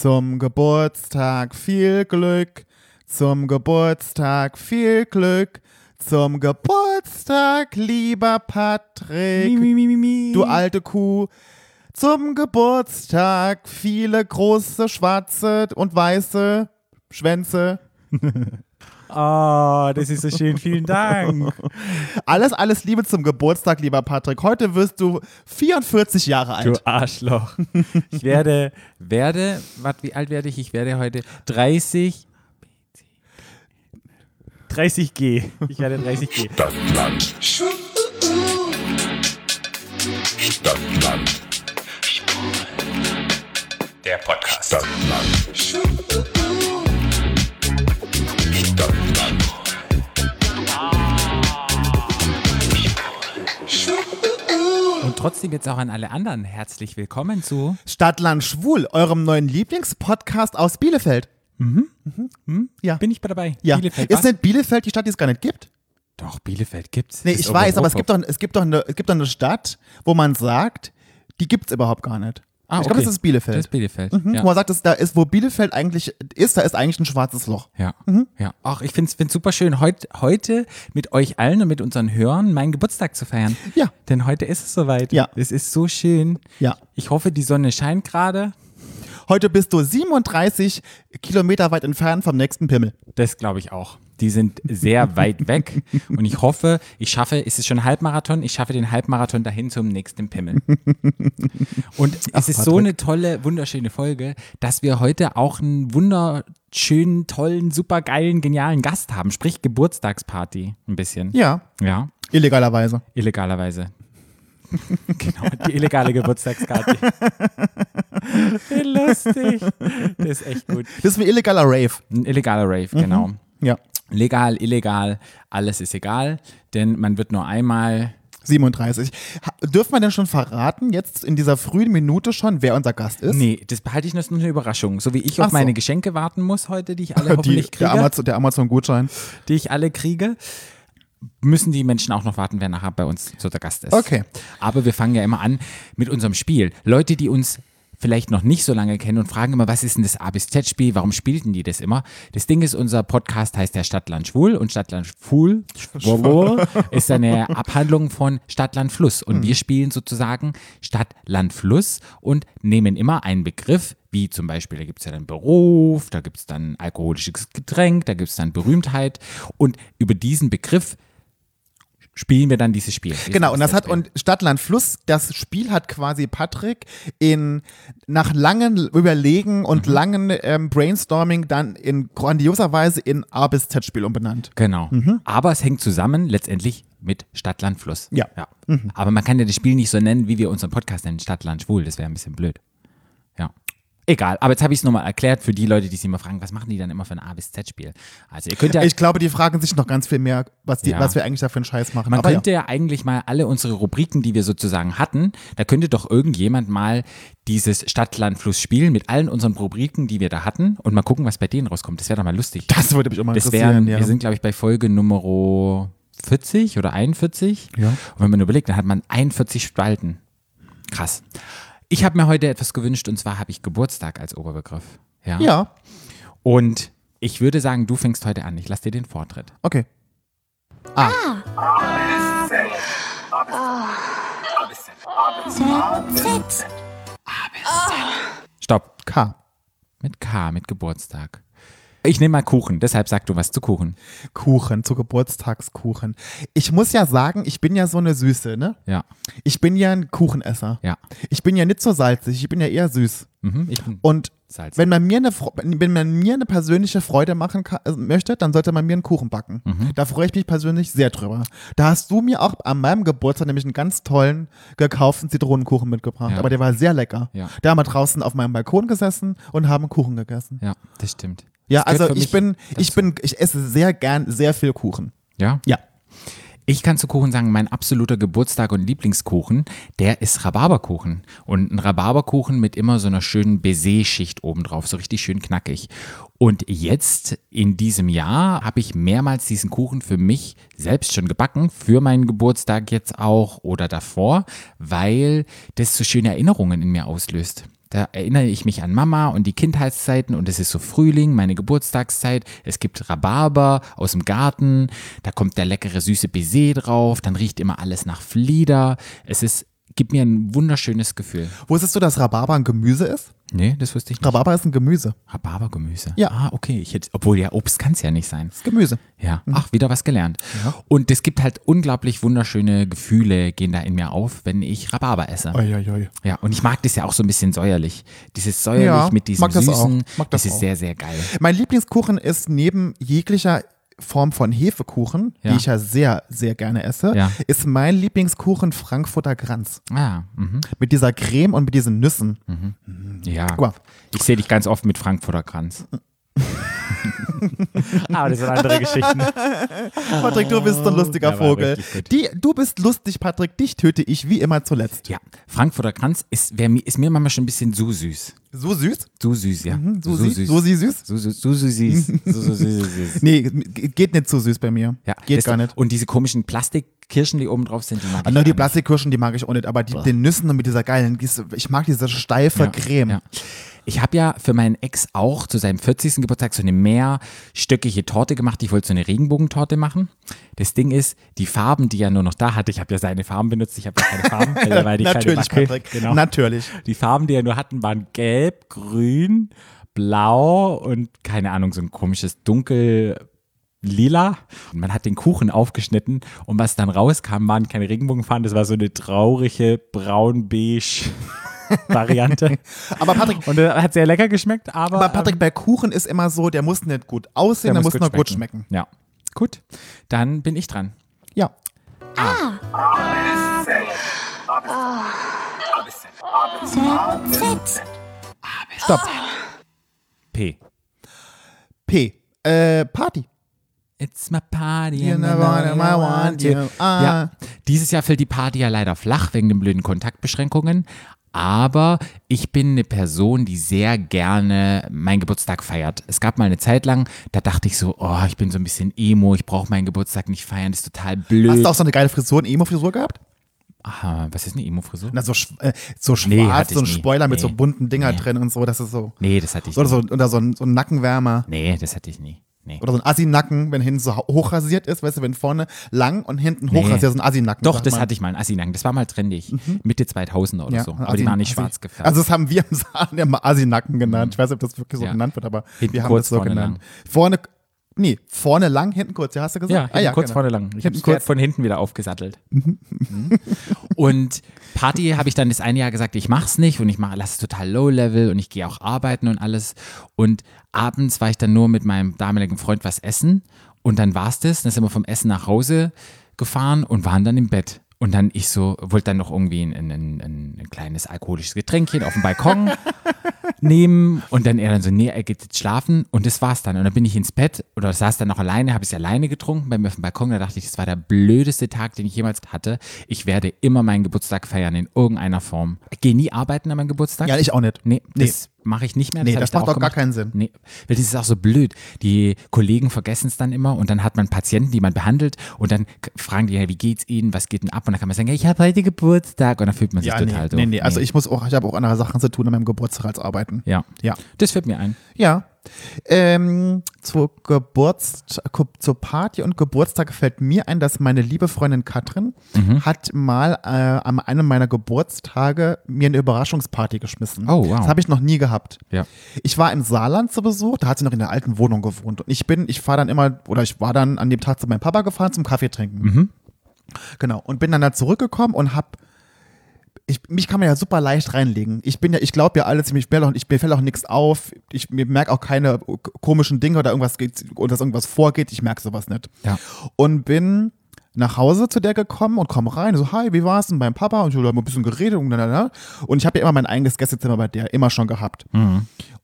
Zum Geburtstag viel Glück. Zum Geburtstag viel Glück. Zum Geburtstag, lieber Patrick. Mi, mi, mi. Du alte Kuh. Zum Geburtstag viele große, schwarze und weiße Schwänze. Oh, das ist so schön. Vielen Dank. Alles, alles Liebe zum Geburtstag, lieber Patrick. Heute wirst du 44 Jahre alt. Du Arschloch. Ich werde, werde, warte, wie alt werde ich? Ich werde heute 30. 30G. Ich werde 30G. Stadtland. Stadtland. Der Podcast. Stadtland. Trotzdem jetzt auch an alle anderen herzlich willkommen zu. Stadtland Schwul, eurem neuen Lieblingspodcast aus Bielefeld. Ja. Bin ich bei dabei? Ja. Bielefeld. ist was? nicht Bielefeld die Stadt, die es gar nicht gibt? Doch, Bielefeld gibt's. Nee, ich weiß, aber es gibt, doch, es, gibt doch eine, es gibt doch eine Stadt, wo man sagt, die gibt es überhaupt gar nicht. Ah, ich glaube, okay. das ist Bielefeld. Das ist Bielefeld. Mhm, Ja. Wo man sagt, dass da ist, wo Bielefeld eigentlich ist, da ist eigentlich ein schwarzes Loch. Ja, Mhm. ja. Ach, ich finde es super schön, heut, heute mit euch allen und mit unseren Hörern meinen Geburtstag zu feiern. Ja. Denn heute ist es soweit. Ja. Es ist so schön. Ja. Ich hoffe, die Sonne scheint gerade. Heute bist du 37 Kilometer weit entfernt vom nächsten Pimmel. Das glaube ich auch. Die sind sehr weit weg. Und ich hoffe, ich schaffe, ist es schon Halbmarathon? Ich schaffe den Halbmarathon dahin zum nächsten Pimmel. Und es ist so eine tolle, wunderschöne Folge, dass wir heute auch einen wunderschönen, tollen, supergeilen, genialen Gast haben. Sprich Geburtstagsparty ein bisschen. Ja, Ja. illegalerweise. Illegalerweise. genau, die illegale Geburtstagskarte. Wie lustig. Das ist echt gut. Das ist wie illegaler Rave. Ein illegaler Rave, genau. Ja. Legal, illegal, alles ist egal, denn man wird nur einmal. 37. Ha, dürfen wir denn schon verraten, jetzt in dieser frühen Minute schon, wer unser Gast ist? Nee, das behalte ich noch eine Überraschung. So wie ich Ach auf so. meine Geschenke warten muss heute, die ich alle Die, hoffentlich der kriege, Amazon- der Amazon-Gutschein. die ich alle kriege, müssen die Menschen auch noch warten, wer nachher bei uns so der Gast ist. Okay. Aber wir fangen ja immer an mit unserem Spiel. Leute, die uns vielleicht noch nicht so lange kennen und fragen immer, was ist denn das A bis Z-Spiel? Warum spielten die das immer? Das Ding ist, unser Podcast heißt ja Stadtland Schwul und Stadtland Schwul ist eine Abhandlung von Stadtland Fluss. Und wir spielen sozusagen Stadtland Fluss und nehmen immer einen Begriff, wie zum Beispiel, da gibt es ja dann Beruf, da gibt es dann alkoholisches Getränk, da gibt es dann Berühmtheit. Und über diesen Begriff spielen wir dann dieses Spiel. Genau, und das hat, Spiel. und Stadtland Fluss, das Spiel hat quasi Patrick in, nach langen Überlegen und Mhm. langen ähm, Brainstorming dann in grandioser Weise in A bis Z Spiel umbenannt. Genau. Aber es hängt zusammen letztendlich mit Stadt, Land, Fluss. Ja. ja. Aber man kann ja das Spiel nicht so nennen, wie wir unseren Podcast nennen, Stadt, Land, Schwul. Das wäre ein bisschen blöd. Ja. Egal, aber jetzt habe ich es nochmal erklärt für die Leute, die sich immer fragen, was machen die dann immer für ein A bis Z-Spiel? Also ihr könnt ja, Ich glaube, die fragen sich noch ganz viel mehr, was, die, Ja. was wir eigentlich da für einen Scheiß machen. man Aber könnte ja. eigentlich mal alle unsere Rubriken, die wir sozusagen hatten, da könnte doch irgendjemand mal dieses Stadt, Land, Fluss spielen mit allen unseren Rubriken, die wir da hatten und mal gucken, was bei denen rauskommt. Das wäre doch mal lustig. ja, das würde mich auch mal Das interessieren. wären, ja. wir sind, glaube ich, bei Folge Nummer 40 oder 41. Ja. Und wenn man überlegt, dann hat man 41 Spalten. Krass. Ich habe mir heute etwas gewünscht und zwar habe ich Geburtstag als Oberbegriff. Ja. ja, Und ich würde sagen, du fängst heute an. Ich lasse dir den Vortritt. okay. A. Z. Stopp. K. Mit K, mit Geburtstag. Ich nehme mal Kuchen, deshalb sag du was zu Kuchen. Kuchen, zu Geburtstagskuchen. Ich muss ja sagen, ich bin ja so eine Süße, ne? Ja. Ich bin ja ein Kuchenesser. Ja. Ich bin ja nicht so salzig, ich bin ja eher süß. Mhm, Und Salzig. wenn man mir eine, wenn man mir eine persönliche Freude machen kann, äh, möchte, dann sollte man mir einen Kuchen backen. Mhm. Da freue ich mich persönlich sehr drüber. Da hast du mir auch an meinem Geburtstag nämlich einen ganz tollen gekauften Zitronenkuchen mitgebracht. Ja. Aber der war sehr lecker. Ja. Da haben wir draußen auf meinem Balkon gesessen und haben Kuchen gegessen. ja, das stimmt. Ja, also ich bin, ich bin, ich esse sehr gern sehr viel Kuchen. Ja? Ja. Ich kann zu Kuchen sagen, mein absoluter Geburtstag und Lieblingskuchen, der ist Rhabarberkuchen. Und ein Rhabarberkuchen mit immer so einer schönen Baiser-Schicht obendrauf, so richtig schön knackig. Und jetzt in diesem Jahr habe ich mehrmals diesen Kuchen für mich selbst schon gebacken, für meinen Geburtstag jetzt auch oder davor, weil das so schöne Erinnerungen in mir auslöst. Da erinnere ich mich an Mama und die Kindheitszeiten und es ist so Frühling, meine Geburtstagszeit. Es gibt Rhabarber aus dem Garten, da kommt der leckere süße Baiser drauf, dann riecht immer alles nach Flieder. Es ist, gibt mir ein wunderschönes Gefühl. Wusstest du, dass Rhabarber ein Gemüse ist? Nee, das wusste ich nicht. Rhabarber ist ein Gemüse. Rhabarbergemüse. Ja. Ah, okay. Ich hätte, obwohl ja, Obst kann es ja nicht sein. Das ist Gemüse. Ja, ach, wieder was gelernt. Und es gibt halt unglaublich wunderschöne Gefühle, gehen da in mir auf, wenn ich Rhabarber esse. Uiuiui. Ja, und ich mag das ja auch so ein bisschen säuerlich. Dieses säuerlich Ja, mit diesem mag das auch. Süßen, Mag das das ist auch. sehr, sehr geil. Mein Lieblingskuchen ist neben jeglicher Form von Hefekuchen, Ja. die ich ja sehr, sehr gerne esse, Ja. ist mein Lieblingskuchen Frankfurter Kranz. Ah, mhm. Mit dieser Creme und mit diesen Nüssen. ja. Guck mal. Ich sehe dich ganz oft mit Frankfurter Kranz. Aber das sind andere Geschichten. Patrick, du bist so ein lustiger Vogel. Die, du bist lustig, Patrick. Dich töte ich wie immer zuletzt. Ja, Frankfurter Kranz ist, wär, ist mir manchmal schon ein bisschen zu süß. So süß? Zu süß, ja. Mhm, So, süß? So sie süß? So, so, so, so süß. So, so, so, so süß. Nee, geht nicht so süß bei mir. Ja, geht gar nicht. Und diese komischen Plastikkirschen, die oben drauf sind, die mag Ah, ich nur die nicht. Plastikkirschen, die mag ich auch nicht, aber die, den Nüssen und mit dieser geilen, ich mag diese steife Ja, Creme. Ja. Ich habe ja für meinen Ex auch zu seinem 40. Geburtstag so eine mehrstöckige Torte gemacht. Ich wollte so eine Regenbogentorte machen. Das Ding ist, die Farben, die er nur noch da hatte, ich habe ja seine Farben benutzt, ich habe ja keine Farben, weil war die Natürlich, Backe. Patrick. Genau. Natürlich. Die Farben, die er nur hatten, waren gelb, grün, blau und keine Ahnung, so ein komisches dunkel lila. Und man hat den Kuchen aufgeschnitten und was dann rauskam, waren keine Regenbogenfarben, das war so eine traurige braun-beige Variante. Aber Patrick, Und äh, hat sehr lecker geschmeckt, aber, aber Patrick, bei Kuchen ist immer so, der muss nicht gut aussehen, der, muss, nur gut schmecken. Ja. Gut, dann bin ich dran. Ja. Z. Stopp. P. P. Äh, Party. It's my party and I want I want you. Ah. Ja, dieses Jahr fällt die Party ja leider flach wegen den blöden Kontaktbeschränkungen. Aber ich bin eine Person, die sehr gerne meinen Geburtstag feiert. Es gab mal eine Zeit lang, da dachte ich so, oh, ich bin so ein bisschen emo, ich brauche meinen Geburtstag nicht feiern, das ist total blöd. Hast du auch so eine geile Frisur, eine Emo-Frisur gehabt? Aha, was ist eine Emo-Frisur? Na, so, äh, so schwarz, Nee, so ein ich nie. Spoiler mit Nee. so bunten Dinger Nee. drin und so, das ist so. Nee, das hatte ich Oder nie. so, oder so ein, so ein Nackenwärmer. Nee, das hatte ich nie. Nee. Oder so ein Assi-Nacken, wenn hinten so hochrasiert ist, weißt du, wenn vorne lang und hinten Nee. hochrasiert, so ein Assi-Nacken. Doch, das man. hatte ich mal, einen Assi-Nacken. Das war mal trendig. Mitte 2000er oder Ja, so. ein Aber die waren nicht Assi- schwarz gefärbt. Also das haben wir im Saal immer Assi-Nacken genannt. Ich weiß nicht, ob das wirklich so Ja. genannt wird, aber Hinten wir haben kurz, das so vorne genannt. Vorne, nee, vorne lang, hinten kurz, ja, hast du gesagt? Ja, ah, hinten kurz genau. vorne lang. Ich habe kurz. von hinten wieder aufgesattelt. Mhm. und Party habe ich dann das eine Jahr gesagt, ich mach's nicht und ich mache, lass es total low level und ich gehe auch arbeiten und alles. Und abends war ich dann nur mit meinem damaligen Freund was essen und dann war's das. Dann sind wir vom Essen nach Hause gefahren und waren dann im Bett. Und dann ich so, wollte dann noch irgendwie ein, ein, ein, ein kleines alkoholisches Getränkchen auf dem Balkon nehmen und dann er dann so, nee, er geht jetzt schlafen und das war's dann. Und dann bin ich ins Bett oder saß dann noch alleine, habe es alleine getrunken bei mir auf dem Balkon. Da dachte ich, das war der blödeste Tag, den ich jemals hatte. Ich werde immer meinen Geburtstag feiern in irgendeiner Form. Ich gehe nie arbeiten an meinem Geburtstag. Ja, ich auch nicht. Nee, Nee. das mache ich nicht mehr. Nee, das ich da macht auch gar keinen Sinn. Nee, weil das ist auch so blöd. Die Kollegen vergessen es dann immer und dann hat man Patienten, die man behandelt und dann fragen die, ja, wie geht's ihnen, was geht denn ab? Und dann kann man sagen, ja, ich habe heute Geburtstag und dann fühlt man sich Ja, nee, total nee, doof. nee, also ich muss auch, ich habe auch andere Sachen zu tun an meinem Geburtstag als arbeiten. Ja, Ja. das fällt mir ein. Ja. Ähm, zur Geburts zur Party und Geburtstag fällt mir ein, dass meine liebe Freundin Katrin Mhm. hat mal äh, an einem meiner Geburtstage mir eine Überraschungsparty geschmissen. Oh, wow. Das habe ich noch nie gehabt. Ja. Ich war im Saarland zu Besuch, da hat sie noch in der alten Wohnung gewohnt. Und ich bin, ich fahre dann immer, oder ich war dann an dem Tag zu meinem Papa gefahren zum Kaffee trinken. Mhm. Genau. Und bin dann da zurückgekommen und hab ich, mich kann man ja super leicht reinlegen. Ich bin ja, ich glaube ja alles, mir fällt auch, ich, mir fällt auch nichts auf. Ich mir merke auch keine komischen Dinge oder irgendwas geht, oder dass irgendwas vorgeht. Ich merke sowas nicht. Ja. Und bin nach Hause zu der gekommen und komme rein, so, hi, wie war's denn beim Papa? Und ich habe ein bisschen geredet und, und ich habe ja immer mein eigenes Gästezimmer bei der immer schon gehabt.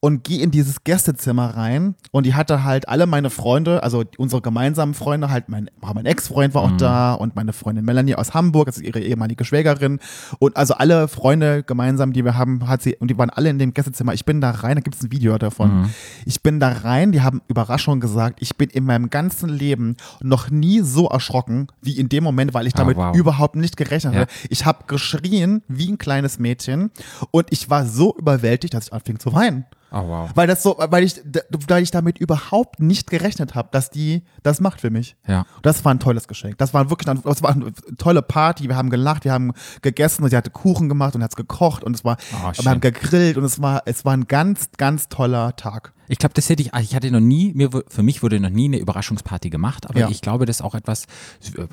Und gehe in dieses Gästezimmer rein und die hatte halt alle meine Freunde, also unsere gemeinsamen Freunde, halt mein, mein Ex-Freund war auch da und meine Freundin Melanie aus Hamburg, das ist ihre ehemalige Schwägerin und also alle Freunde gemeinsam, die wir haben, hat sie und die waren alle in dem Gästezimmer. Ich bin da rein, da gibt es ein Video davon. Ich bin da rein, die haben Überraschung gesagt, ich bin in meinem ganzen Leben noch nie so erschrocken wie in dem Moment, weil ich Ah, damit wow. überhaupt nicht gerechnet Ja. habe. Ich habe geschrien wie ein kleines Mädchen und ich war so überwältigt, dass ich anfing zu weinen. Oh, wow. Weil das so, weil ich, weil ich damit überhaupt nicht gerechnet habe, dass die das macht für mich. Ja. Das war ein tolles Geschenk. Das war wirklich, das war eine tolle Party. Wir haben gelacht, wir haben gegessen und sie hatte Kuchen gemacht und hat es gekocht und es war, Oh, wir haben gegrillt und es war, es war ein ganz, ganz toller Tag. Ich glaube, das hätte ich, ich hatte noch nie, mir, für mich wurde noch nie eine Überraschungsparty gemacht, aber Ja. ich glaube, das ist auch etwas,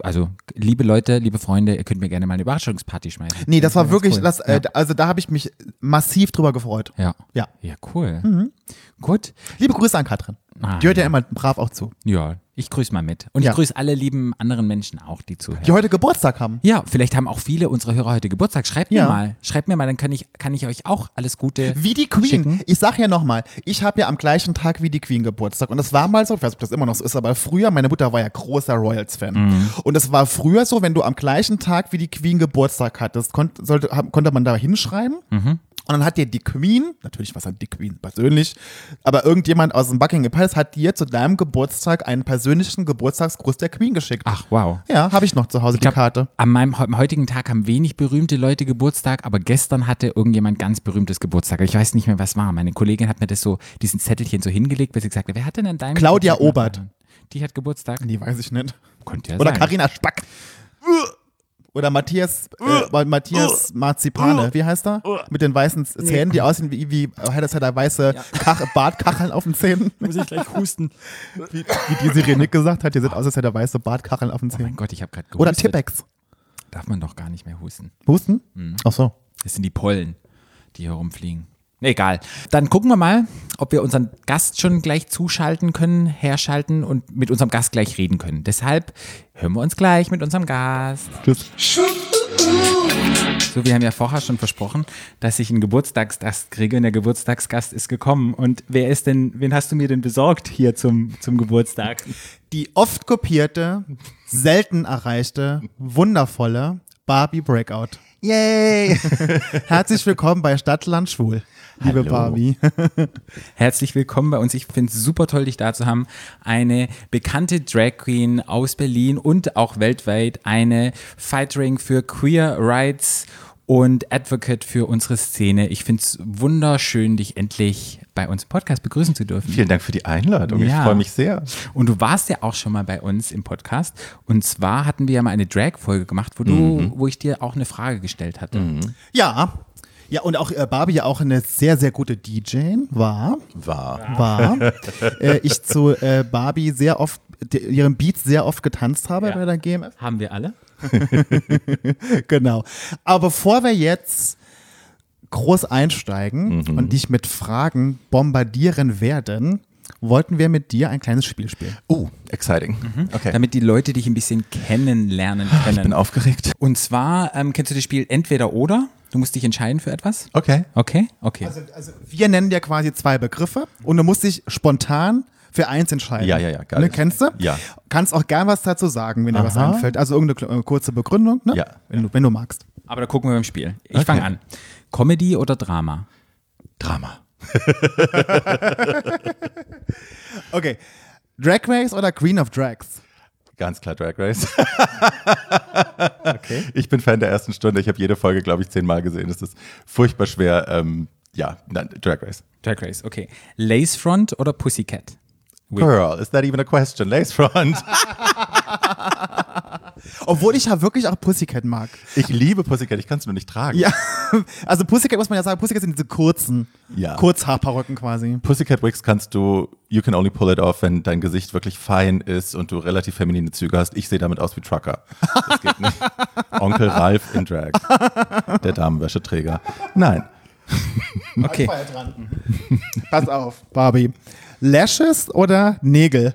also liebe Leute, liebe Freunde, ihr könnt mir gerne mal eine Überraschungsparty schmeißen. Nee, das war ganz wirklich, cool. das, äh, also da habe ich mich massiv drüber gefreut. ja. Ja. Ja, cool. Mhm. Gut. Liebe Grüße an Katrin. Ah, Die hört ja immer brav auch zu. Ja, ich grüße mal mit. Und Ja. ich grüße alle lieben anderen Menschen auch, die zuhören. Die heute Geburtstag haben. Ja, vielleicht haben auch viele unserer Hörer heute Geburtstag. Schreibt Ja. mir mal. Schreibt mir mal, dann kann ich, kann ich euch auch alles Gute. Wie die Queen. Schicken. Ich sag ja nochmal, ich habe ja am gleichen Tag wie die Queen Geburtstag. Und das war mal so, ich weiß nicht, ob das immer noch so ist, aber früher, meine Mutter war ja großer Royals-Fan. Mhm. Und es war früher so, wenn du am gleichen Tag wie die Queen Geburtstag hattest, konnt, sollte, hab- konnte man da hinschreiben. Mhm. Und dann hat dir die Queen, natürlich was hat die Queen persönlich, aber irgendjemand aus dem Buckingham Palace hat dir zu deinem Geburtstag einen persönlichen Geburtstagsgruß der Queen geschickt. Ach, wow. Ja, habe ich noch zu Hause glaub, die Karte. An meinem am heutigen Tag haben wenig berühmte Leute Geburtstag, aber gestern hatte irgendjemand ganz berühmtes Geburtstag. Ich weiß nicht mehr, was war. Meine Kollegin hat mir das so, diesen Zettelchen so hingelegt, weil sie gesagt hat, wer hat denn an deinem Claudia Geburtstag Obert. Die hat Geburtstag. Nee, weiß ich nicht. Könnte ja Oder sein. Karina Spack. Oder Matthias, äh, Matthias Marzipane, wie heißt er? Mit den weißen Zähnen, die aussehen wie, wie äh, das hat er weiße Kach Bartkacheln auf den Zähnen. Muss ich gleich husten. Wie, wie die Sirenik gesagt hat, die sieht aus, als hätte er weiße Bartkacheln auf den Mein Zähnen. Gott, ich habe gerade Oder gehustet. Tippex. Darf man doch gar nicht mehr husten. Husten? Ach so. Das sind die Pollen, die hier rumfliegen. Egal. Dann gucken wir mal, ob wir unseren Gast schon gleich zuschalten können, herschalten und mit unserem Gast gleich reden können. Deshalb hören wir uns gleich mit unserem Gast. Tschüss. So, wir haben ja vorher schon versprochen, dass ich einen Geburtstagsgast kriege und der Geburtstagsgast ist gekommen. Und wer ist denn, wen hast du mir denn besorgt hier zum, zum Geburtstag? Die oft kopierte, selten erreichte, wundervolle Barbie Breakout. Yay! Herzlich willkommen bei Stadtland Schwul, liebe Hallo. Barbie. Herzlich willkommen bei uns. Ich finde es super toll, dich da zu haben. Eine bekannte Drag Queen aus Berlin und auch weltweit. Eine Fightering für Queer Rights und Advocate für unsere Szene. Ich finde es wunderschön, dich endlich bei uns im Podcast begrüßen zu dürfen. Vielen Dank für die Einladung. Ja. Ich freue mich sehr. Und du warst ja auch schon mal bei uns im Podcast. Und zwar hatten wir ja mal eine Drag-Folge gemacht, wo du, Mhm. wo ich dir auch eine Frage gestellt hatte. Ja. Ja, und auch äh, Barbie ja auch eine sehr, sehr gute DJ war. War. war, äh, ich zu äh, Barbie sehr oft, ihren Beats sehr oft getanzt habe Ja. bei der GMF. Haben wir alle? Genau. Aber bevor wir jetzt groß einsteigen Mhm. und dich mit Fragen bombardieren werden, wollten wir mit dir ein kleines Spiel spielen. Oh, exciting. Okay. Damit die Leute dich ein bisschen kennenlernen ich bin können. aufgeregt. Und zwar ähm, kennst du das Spiel entweder oder? Du musst dich entscheiden für etwas? Okay. Okay, okay. Also wir nennen dir quasi zwei Begriffe und du musst dich spontan für eins entscheiden. Ja, ja, ja, geil. Ne, kennst du? Ja. Kannst auch gern was dazu sagen, wenn dir was Aha. einfällt. Also irgendeine kle- kurze Begründung, ne? Ja. Wenn, du, wenn du magst. Aber da gucken wir beim Spiel. Ich Okay. fange an. Comedy oder Drama? Drama. Okay. Drag Race oder Queen of Drags? Ganz klar Drag Race. okay. Ich bin Fan der ersten Stunde. Ich habe jede Folge, glaube ich, zehnmal gesehen. Es ist furchtbar schwer. Ähm, ja, nein, Drag Race. Drag Race, okay. Lacefront oder Pussycat? Girl, is that even a question? Lace Front. Obwohl ich ja wirklich auch Pussycat mag. Ich liebe Pussycat, ich kann es nur nicht tragen. Ja, also Pussycat muss man ja sagen, Pussycat sind diese kurzen, Ja. Kurzhaarperücken quasi. Pussycat Wigs kannst du, you can only pull it off, wenn dein Gesicht wirklich fein ist und du relativ feminine Züge hast. Ich sehe damit aus wie Trucker. Das geht nicht. Onkel Ralf in Drag. Der Damenwäscheträger. Nein. Okay. Pass auf, Barbie. Lashes oder Nägel?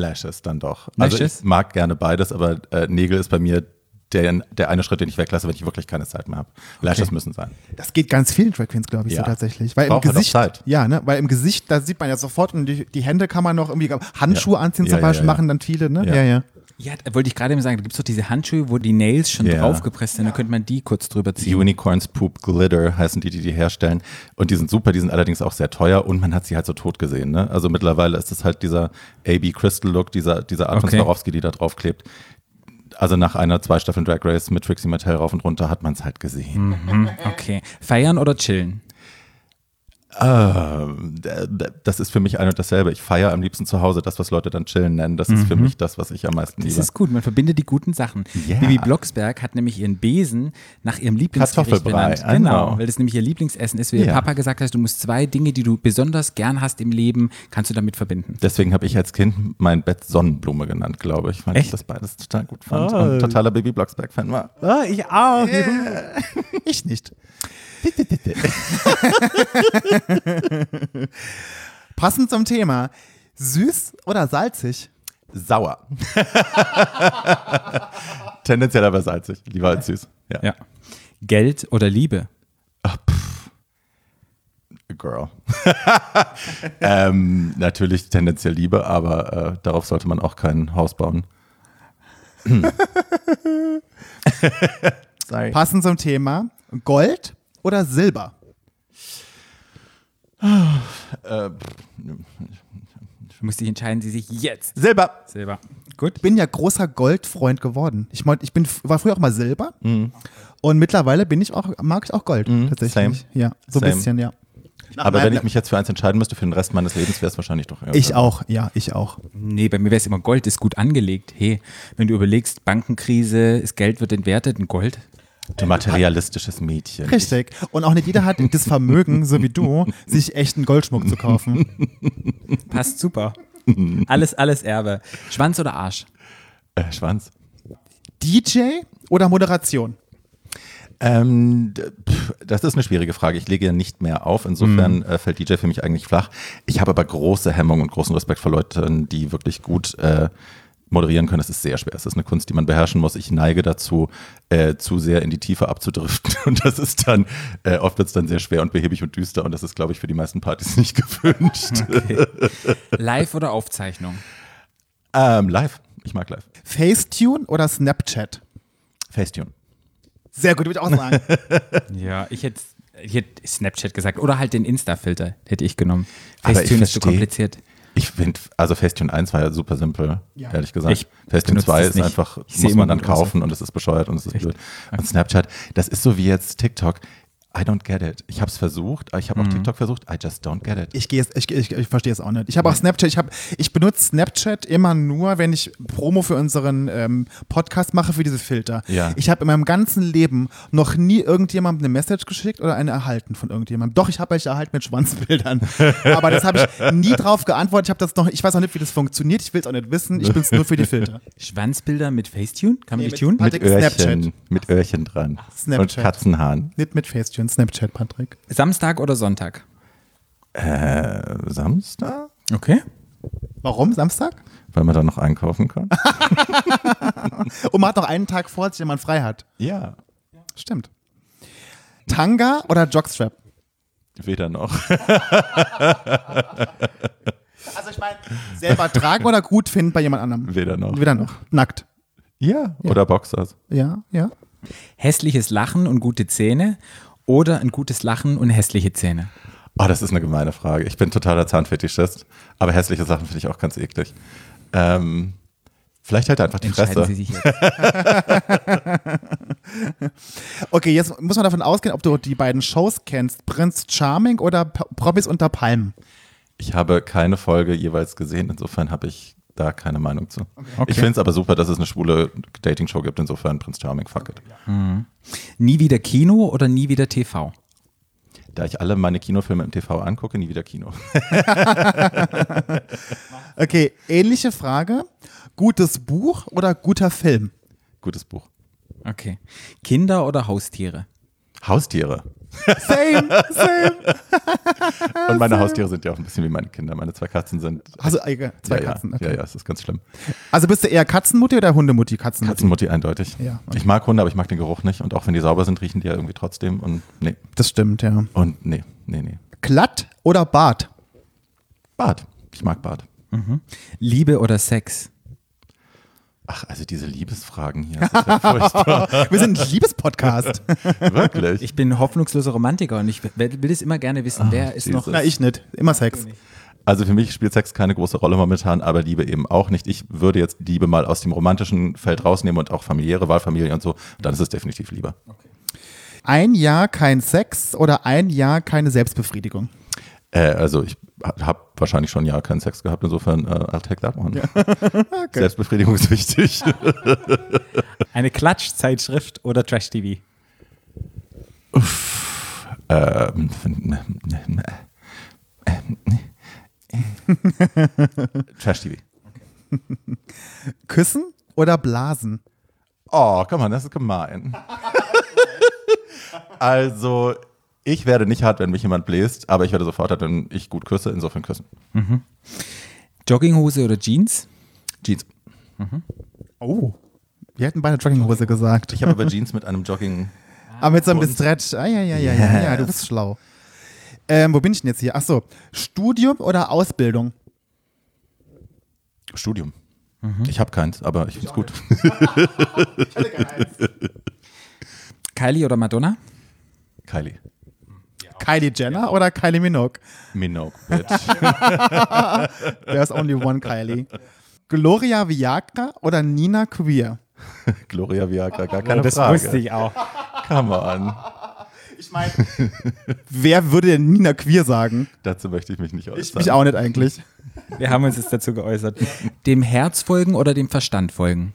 Lashes dann doch. Also Lashes? ich mag gerne beides, aber äh, Nägel ist bei mir der, der eine Schritt, den ich weglasse, wenn ich wirklich keine Zeit mehr habe. Lashes müssen sein. Das geht ganz vielen Drag Queens, glaube ich, Ja. so tatsächlich. Weil im Braucht halt Gesicht, Zeit. ja, ne, weil im Gesicht, da sieht man ja sofort und die, die Hände kann man noch irgendwie Handschuhe Ja. anziehen Ja, zum ja, Beispiel, ja. machen dann viele, ne? Ja. Ja, ja. Wollte ich gerade eben sagen, da gibt es doch diese Handschuhe, wo die Nails schon Ja. draufgepresst sind, da könnte man die kurz drüber ziehen. Unicorns Poop Glitter heißen die, die die herstellen. Und die sind super, die sind allerdings auch sehr teuer und man hat sie halt so tot gesehen. Ne? Also mittlerweile ist es halt dieser AB Crystal Look, dieser, dieser Art von Okay. Swarovski, die da draufklebt. Also nach einer, zwei Staffeln Drag Race mit Trixie Mattel rauf und runter hat man es halt gesehen. Okay. Feiern oder chillen? Ähm, das ist für mich ein und dasselbe. Ich feiere am liebsten zu Hause das, was Leute dann chillen nennen. Das ist für mich das, was ich am meisten Das liebe. ist gut, man verbindet die guten Sachen. Ja. Bibi Blocksberg hat nämlich ihren Besen nach ihrem Lieblingsgericht benannt. I Genau, know. weil das nämlich ihr Lieblingsessen ist. Wie ihr Ja. Papa gesagt hat, du musst zwei Dinge, die du besonders gern hast im Leben, kannst du damit verbinden. Deswegen habe ich als Kind mein Bett Sonnenblume genannt, glaube ich, weil ich Echt? das beides total gut fand und totaler Baby Blocksberg-Fan war. Oh, ich auch. Ich nicht. Passend zum Thema. Süß oder salzig? Sauer. Tendenziell aber salzig, lieber als süß. Ja. Ja. Geld oder Liebe? Girl. ähm, natürlich tendenziell Liebe, aber äh, darauf sollte man auch kein Haus bauen. Sorry. Passend zum Thema. Gold oder Silber? Du musst dich entscheiden, sie sich jetzt. Silber. Silber. Gut. Ich bin ja großer Goldfreund geworden. Ich, mein, ich bin, war früher auch mal Silber Mhm. und mittlerweile bin ich auch, mag ich auch Gold tatsächlich. same. Ja, so ein bisschen, ja. Aber meinem- wenn ich mich jetzt für eins entscheiden müsste für den Rest meines Lebens, wäre es wahrscheinlich doch eher Ich auch, ja, ich auch. Nee, bei mir wäre es immer Gold, ist gut angelegt. Hey, wenn du überlegst, Bankenkrise, das Geld wird entwertet, ein Gold. Du materialistisches Mädchen. Richtig. Und auch nicht jeder hat das Vermögen, so wie du, sich echten Goldschmuck zu kaufen. Passt super. Alles, alles Erbe. Schwanz oder Arsch? Äh, Schwanz. DJ oder Moderation? Ähm, pff, das ist eine schwierige Frage. Ich lege ja nicht mehr auf. Insofern Mhm. äh, fällt DJ für mich eigentlich flach. Ich habe aber große Hemmung und großen Respekt vor Leuten, die wirklich gut äh, moderieren können. Es ist sehr schwer. Es ist eine Kunst, die man beherrschen muss. Ich neige dazu, äh, zu sehr in die Tiefe abzudriften. Und das ist dann, äh, oft wird es dann sehr schwer und behäbig und düster. Und das ist, glaube ich, für die meisten Partys nicht gewünscht. Live oder Aufzeichnung? ähm, live. Ich mag live. Facetune oder Snapchat? Facetune. Sehr gut, würde ich auch sagen. Ja, ich hätte, ich hätte Snapchat gesagt. Oder halt den Insta-Filter hätte ich genommen. Facetune ist zu kompliziert. Ich finde, also Facetune 1 war ja super simpel, ehrlich gesagt. Ich benutze 2 das ist nicht. einfach, Ich muss man dann kaufen und es ist bescheuert und es ist blöd. Und Snapchat, das ist so wie jetzt TikTok. I don't get it. Ich habe es versucht, ich Mhm. habe auch TikTok versucht. I just don't get it. Ich, gehe es- ich, ich, ich verstehe es auch nicht. Ich habe auch Snapchat, ich, hab, ich benutze Snapchat immer nur, wenn ich Promo für unseren ähm, Podcast mache, für diese Filter. Ja. Ich habe in meinem ganzen Leben noch nie irgendjemandem eine Message geschickt oder eine erhalten von irgendjemandem. Doch, ich habe welche erhalten mit Schwanzbildern. Aber das habe ich nie drauf geantwortet. Ich habe das noch, ich weiß auch nicht, wie das funktioniert. Ich will es auch nicht wissen. Ich bin es nur für die Filter. Schwanzbilder mit Facetune? Kann man Nee, die mit- tun? Pat- Mit Öhrchen, Snapchat. mit Öhrchen dran. Snapchat. Und Katzenhaaren. Nicht mit Facetune, Snapchat, Patrick. Samstag oder Sonntag? Äh, Samstag? Okay. Warum? Samstag? Weil man da noch einkaufen kann? Und man hat noch einen Tag vor sich, den man frei hat. ja, Stimmt. Tanga oder Jockstrap? weder noch. Also ich meine, selber tragen oder gut finden bei jemand anderem? Weder noch. Wieder noch. Nackt. Ja, oder Boxers. Ja, ja. Hässliches Lachen und gute Zähne oder ein gutes Lachen und hässliche Zähne? Oh, das ist eine gemeine Frage. Ich bin totaler Zahnfetischist, aber hässliche Sachen finde ich auch ganz eklig. Ähm, vielleicht halt einfach die Entscheiden Fresse. Sie sich jetzt. Okay, jetzt muss man davon ausgehen, ob du die beiden Shows kennst. Prinz Charming oder P Promis unter Palmen? Ich habe keine Folge jeweils gesehen, insofern habe ich da keine Meinung zu. Okay. Ich finde es aber super, dass es eine schwule Dating-Show gibt, insofern Prinz Charming, fuck it. Nie wieder Kino oder nie wieder TV? Da ich alle meine Kinofilme im TV angucke, nie wieder Kino. Okay, ähnliche Frage. Gutes Buch oder guter Film? Gutes Buch. Okay. Kinder oder Haustiere? Haustiere. Same, same. Und meine Haustiere sind ja auch ein bisschen wie meine Kinder. Meine zwei Katzen sind. Also eigene, zwei ja, Katzen. Ja, Okay. ja, ja, es ist ganz schlimm. Also bist du eher Katzenmutti oder Hundemutti? Katzenmutti. Katzenmutti eindeutig. Ja, okay. Ich mag Hunde, aber ich mag den Geruch nicht. Und auch wenn die sauber sind, riechen die ja irgendwie trotzdem. Und nee. Das stimmt, ja. Und nee, nee, nee. Glatt oder Bart? Bad. Ich mag Bad. Liebe oder Sex? Ach, also diese Liebesfragen hier. Das ist ja furchtbar. Wir sind ein Liebespodcast. Wirklich. Ich bin hoffnungsloser Romantiker und ich will das immer gerne wissen. Wer ist noch. Jesus. Na, ich nicht. Immer Sex. Also für mich spielt Sex keine große Rolle momentan, aber Liebe eben auch nicht. Ich würde jetzt Liebe mal aus dem romantischen Feld rausnehmen und auch familiäre Wahlfamilie und so. Dann ist es definitiv lieber. Ein Jahr kein Sex oder ein Jahr keine Selbstbefriedigung? Äh, also ich habe wahrscheinlich schon ein Jahr keinen Sex gehabt, insofern äh, I'll take that one. Selbstbefriedigung ist wichtig. Eine Klatschzeitschrift oder Trash-TV? ähm, Trash TV. Küssen oder Blasen? Oh, komm on, das ist gemein. also, ich werde nicht hart, wenn mich jemand bläst, aber ich werde sofort hart, wenn ich gut küsse, insofern küssen. Jogginghose oder Jeans? Jeans. Oh. Wir hätten beide Jogginghose gesagt. Ich habe aber Jeans mit einem Jogging. Aber mit so einem Stretch. Ah, ja, ja, ja, ja, ja, du bist schlau. Ähm, wo bin ich denn jetzt hier? Achso, Studium oder Ausbildung? Studium. Ich habe keins, aber ich finde es gut. Kylie oder Madonna? Kylie. Kylie Jenner oder Kylie Minogue? Minogue, bitch. There's only one Kylie. Gloria Viagra oder Nina Queer? Gloria Viagra, gar keine das Frage. wusste ich auch. Come on. Ich meine, wer würde denn Nina Queer sagen? Dazu möchte ich mich nicht äußern. Ich mich auch nicht eigentlich. Wir haben uns jetzt dazu geäußert. Dem Herz folgen oder dem Verstand folgen?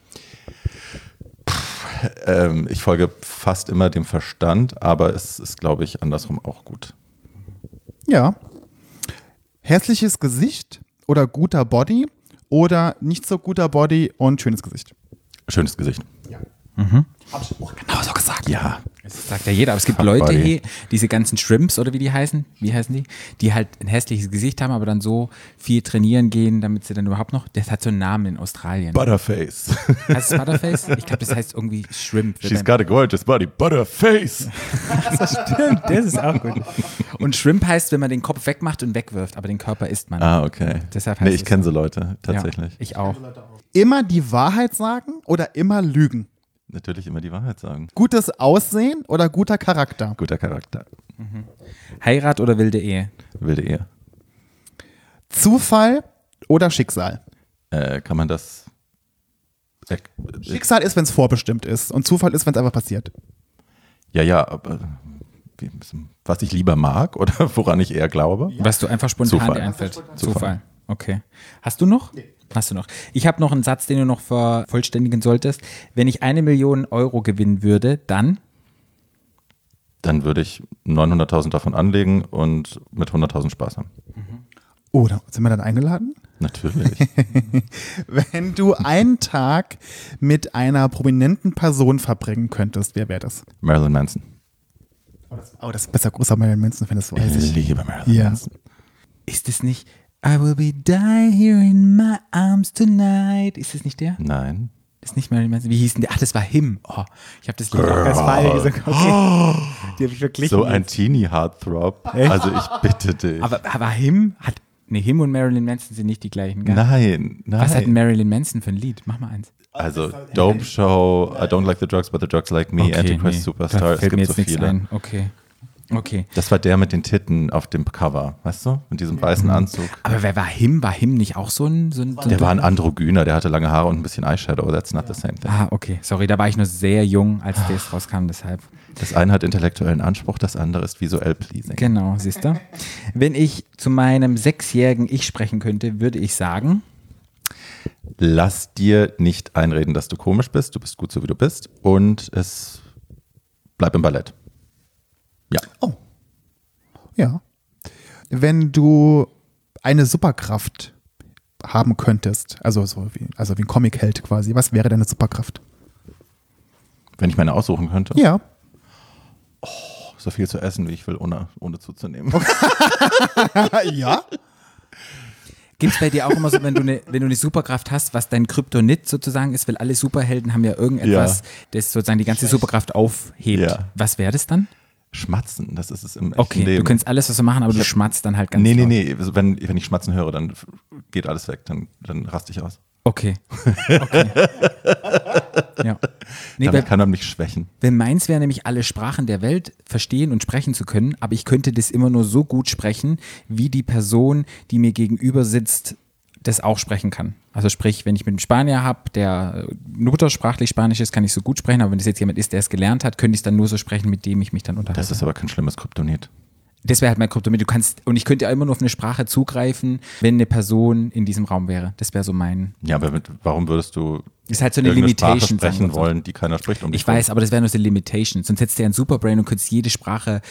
Ähm, ich folge fast immer dem Verstand, aber es ist, glaube ich, andersrum auch gut. Ja. Hässliches Gesicht oder guter Body oder nicht so guter Body und schönes Gesicht. Schönes Gesicht. Hab ich auch genau so gesagt. Ja. Das sagt ja jeder, aber es gibt Fuck Leute hier, diese ganzen Shrimps oder wie die heißen, wie heißen die, die halt ein hässliches Gesicht haben, aber dann so viel trainieren gehen, damit sie dann überhaupt noch, das hat so einen Namen in Australien. Butterface. heißt es Butterface? Ich glaube, das heißt irgendwie Shrimp. She's got a gorgeous body. Butterface. Stimmt, das ist auch gut. Und Shrimp heißt, wenn man den Kopf wegmacht und wegwirft, aber den Körper isst man. Ah, okay. Deshalb heißt nee, ich kenne so. so Leute, tatsächlich. Ja, ich auch. Immer die Wahrheit sagen oder immer lügen? Natürlich immer die Wahrheit sagen. Gutes Aussehen oder guter Charakter? Guter Charakter. Heirat oder wilde Ehe? Wilde Ehe. Zufall oder Schicksal? Äh, kann man das. Äh, Schicksal ist, wenn es vorbestimmt ist und Zufall ist, wenn es einfach passiert. ja, ja, aber. Was ich lieber mag oder woran ich eher glaube? Was du einfach spontan Zufall. dir einfällt. Zufall. Zufall. Okay. Hast du noch? Hast du noch. Ich habe noch einen Satz, den du noch vervollständigen solltest. Wenn ich eine Million Euro gewinnen würde, dann Dann würde ich 900.000 davon anlegen und mit 100.000 Spaß haben. Oh, da sind wir dann eingeladen? Natürlich. Wenn du einen Tag mit einer prominenten Person verbringen könntest, wer wäre das? Marilyn Manson. Oh, das ist besser großer Marilyn Manson, wenn das weiß Ich ich. liebe Marilyn Ja. Manson. ist es nicht I will be die here in my arms tonight. Ist das nicht der? Nein. Das ist nicht Marilyn Manson. Wie hieß denn der? Ach, das war Him. Oh, ich habe das Lied auch ganz falsch gesagt. Okay. Die habe ich wirklich So ein Teenie-Heartthrob. Also ich bitte dich. aber, aber Him hat. Nee, Him und Marilyn Manson sind nicht die gleichen. gell? nein, Was hat nein. Marilyn Manson für ein Lied? Mach mal eins. Also Dope Show, I don't like the drugs, but the drugs like me, Antichrist nee, Superstar. Da Es fällt gibt mir so jetzt nichts viele. ein. Okay. Okay. Das war der mit den Titten auf dem Cover, weißt du? Mit diesem weißen Anzug. Aber wer war Him? War Him nicht auch so ein. So ein, so ein Der war ein Androgyner, der hatte lange Haare und ein bisschen Eyeshadow. That's not the same thing. Ah, okay. Sorry, da war ich nur sehr jung, als das rauskam, deshalb. Das eine hat intellektuellen Anspruch, das andere ist visuell pleasing. Genau, siehst du. Wenn ich zu meinem sechsjährigen Ich sprechen könnte, würde ich sagen, Lass dir nicht einreden, dass du komisch bist. Du bist gut so, wie du bist. Und es bleib im Ballett. Ja. Oh. Ja. Wenn du eine Superkraft haben könntest, also so wie, also wie ein Comic-Held quasi, was wäre deine Superkraft? Wenn ich meine aussuchen könnte. Ja. so viel zu essen, wie ich will, ohne, ohne zuzunehmen. ja? Gibt es bei dir auch immer so, wenn du eine wenn du eine Superkraft hast, was dein Kryptonit sozusagen ist, weil alle Superhelden haben ja irgendetwas, Ja. das sozusagen die ganze Superkraft aufhebt. Ja. Was wäre das dann? Schmatzen, das ist es im echten Okay, Leben. du könntest alles, was du machen, aber du schmatzt dann halt ganz nee, nee, nee. Also Wenn, wenn ich Schmatzen höre, dann geht alles weg. Dann, dann raste ich aus. Okay. okay. ja. Nee, Damit kann man mich schwächen. wenn meins wäre nämlich alle Sprachen der Welt verstehen und sprechen zu können, aber ich könnte das immer nur so gut sprechen, wie die Person, die mir gegenüber sitzt, das auch sprechen kann. Also sprich, wenn ich mit einem Spanier habe, der äh, muttersprachlich Spanisch ist, kann ich so gut sprechen, aber wenn das jetzt jemand ist, der es gelernt hat, könnte ich es dann nur so sprechen, mit dem ich mich dann unterhalte. Das ist aber kein schlimmes Kryptonit. Das wäre halt mein Kryptonit. Du kannst, und ich könnte ja immer nur auf eine Sprache zugreifen, wenn eine Person in diesem Raum wäre. Das wäre so mein. Ja, aber mit, warum würdest du Ist halt so eine Sprache Limitation. wir sprechen wollen, die keiner spricht? Um Ich weiß, aber das wäre nur so eine Limitation. Sonst hättest du ja ein Superbrain und könntest jede Sprache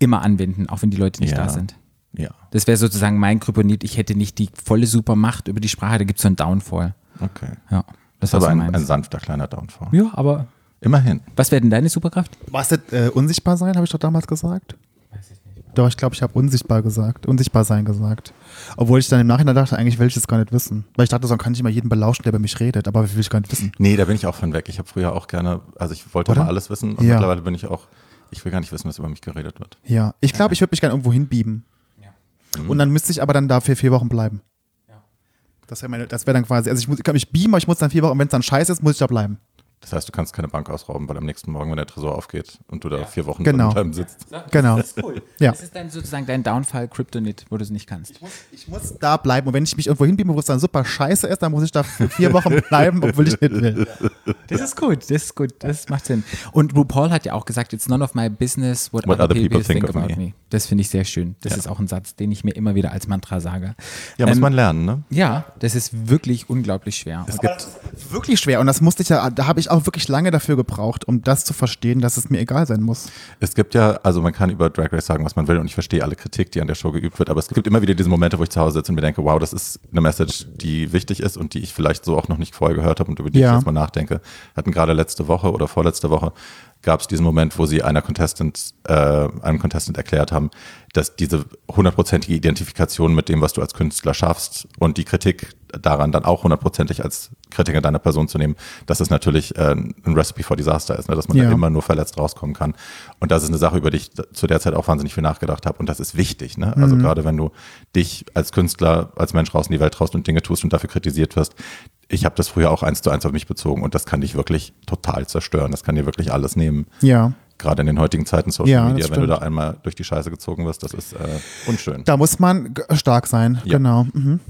immer anwenden, auch wenn die Leute nicht Ja. da sind. Ja, Das wäre sozusagen mein Kryptonit. Ich hätte nicht die volle Supermacht über die Sprache, da gibt es so einen Downfall. okay. Ja, Das ist wär aber ein, ein sanfter kleiner Downfall. Ja, aber Immerhin. was wäre denn deine Superkraft? Was das äh, unsichtbar sein, habe ich doch damals gesagt? Doch, ich glaube, ich habe unsichtbar gesagt, unsichtbar sein gesagt. Obwohl ich dann im Nachhinein dachte, eigentlich will ich das gar nicht wissen. Weil ich dachte, so kann ich immer jeden belauschen, der über mich redet, aber will ich gar nicht wissen. Nee, da bin ich auch von weg. Ich habe früher auch gerne, also ich wollte immer alles wissen und Ja. mittlerweile bin ich auch, ich will gar nicht wissen, was über mich geredet wird. Ja, ich glaube, ich würde mich gerne irgendwo hinbieben. Und dann müsste ich aber dann dafür vier Wochen bleiben. Das wäre meine, das wäre dann quasi, also ich, muss, ich kann mich beamen, aber ich muss dann vier Wochen, wenn es dann scheiße ist, muss ich da bleiben. Das heißt, du kannst keine Bank ausrauben, weil am nächsten Morgen, wenn der Tresor aufgeht und du da vier Wochen Genau. drin sitzt. Genau. cool. Ja. Das ist dann sozusagen dein Downfall Kryptonit, wo du es nicht kannst. Ich muss da bleiben und wenn ich mich irgendwo hinbiebe, wo es dann super scheiße ist, dann muss ich da für vier Wochen bleiben, obwohl ich nicht will. Das ist gut, das ist gut, das macht Sinn. Und RuPaul hat ja auch gesagt, it's none of my business what, other, people, think, about me. Das finde ich sehr schön. Das ist auch ein Satz, den ich mir immer wieder als Mantra sage. Ja, muss Ähm, man lernen, ne? Ja, das ist wirklich unglaublich schwer. Es gibt wirklich schwer und das musste ich ja, da habe ich auch wirklich lange dafür gebraucht, um das zu verstehen, dass es mir egal sein muss. Es gibt ja, also man kann über Drag Race sagen, was man will und ich verstehe alle Kritik, die an der Show geübt wird, aber es gibt immer wieder diese Momente, wo ich zu Hause sitze und mir denke, wow, das ist eine Message, die wichtig ist und die ich vielleicht so auch noch nicht vorher gehört habe und über die Ja. ich jetzt mal nachdenke. Wir hatten gerade letzte Woche oder vorletzte Woche gab es diesen Moment, wo sie einer Contestant, äh, einem Contestant erklärt haben, dass diese hundertprozentige Identifikation mit dem, was du als Künstler schaffst und die Kritik daran dann auch hundertprozentig als Kritiker deiner Person zu nehmen, dass es natürlich äh, ein Recipe for Disaster ist, ne? dass man Ja. da immer nur verletzt rauskommen kann. Und das ist eine Sache, über die ich zu der Zeit auch wahnsinnig viel nachgedacht habe. Und das ist wichtig. Ne? Also gerade wenn du dich als Künstler, als Mensch raus in die Welt traust und Dinge tust und dafür kritisiert wirst. Ich habe das früher auch eins zu eins auf mich bezogen und das kann dich wirklich total zerstören. Das kann dir wirklich alles nehmen. Ja. Gerade in den heutigen Zeiten Social Ja, Media, wenn du da einmal durch die Scheiße gezogen wirst, das ist äh, unschön. Da muss man stark sein, Ja. genau. Mhm.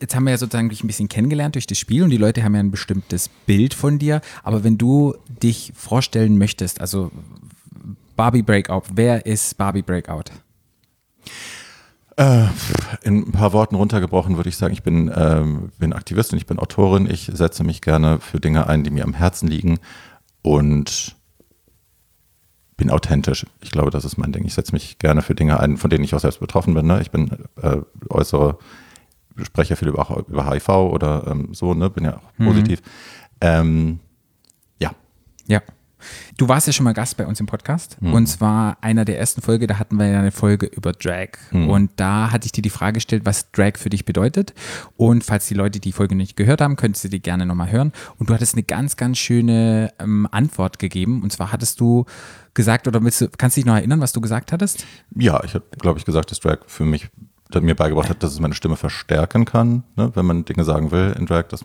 Jetzt haben wir ja sozusagen dich ein bisschen kennengelernt durch das Spiel und die Leute haben ja ein bestimmtes Bild von dir. Aber wenn du dich vorstellen möchtest, also Barbie Breakout, wer ist Barbie Breakout? In ein paar Worten runtergebrochen würde ich sagen, ich bin, ähm, bin Aktivistin, ich bin Autorin, ich setze mich gerne für Dinge ein, die mir am Herzen liegen und bin authentisch. Ich glaube, das ist mein Ding. Ich setze mich gerne für Dinge ein, von denen ich auch selbst betroffen bin. Ne? Ich bin äh, äußere, spreche viel über, über HIV oder ähm, so, ne? bin ja auch positiv. Ähm, ja, Ja. Du warst ja schon mal Gast bei uns im Podcast. Und zwar einer der ersten Folge, da hatten wir ja eine Folge über Drag. Und da hatte ich dir die Frage gestellt, was Drag für dich bedeutet. Und falls die Leute die Folge nicht gehört haben, könntest du die gerne nochmal hören. Und du hattest eine ganz, ganz schöne ähm, Antwort gegeben. Und zwar hattest du gesagt oder willst du, kannst du dich noch erinnern, was du gesagt hattest? Ja, ich habe, glaube ich, gesagt, dass Drag für mich mir beigebracht hat, dass es meine Stimme verstärken kann, ne, wenn man Dinge sagen will in Drag. Das,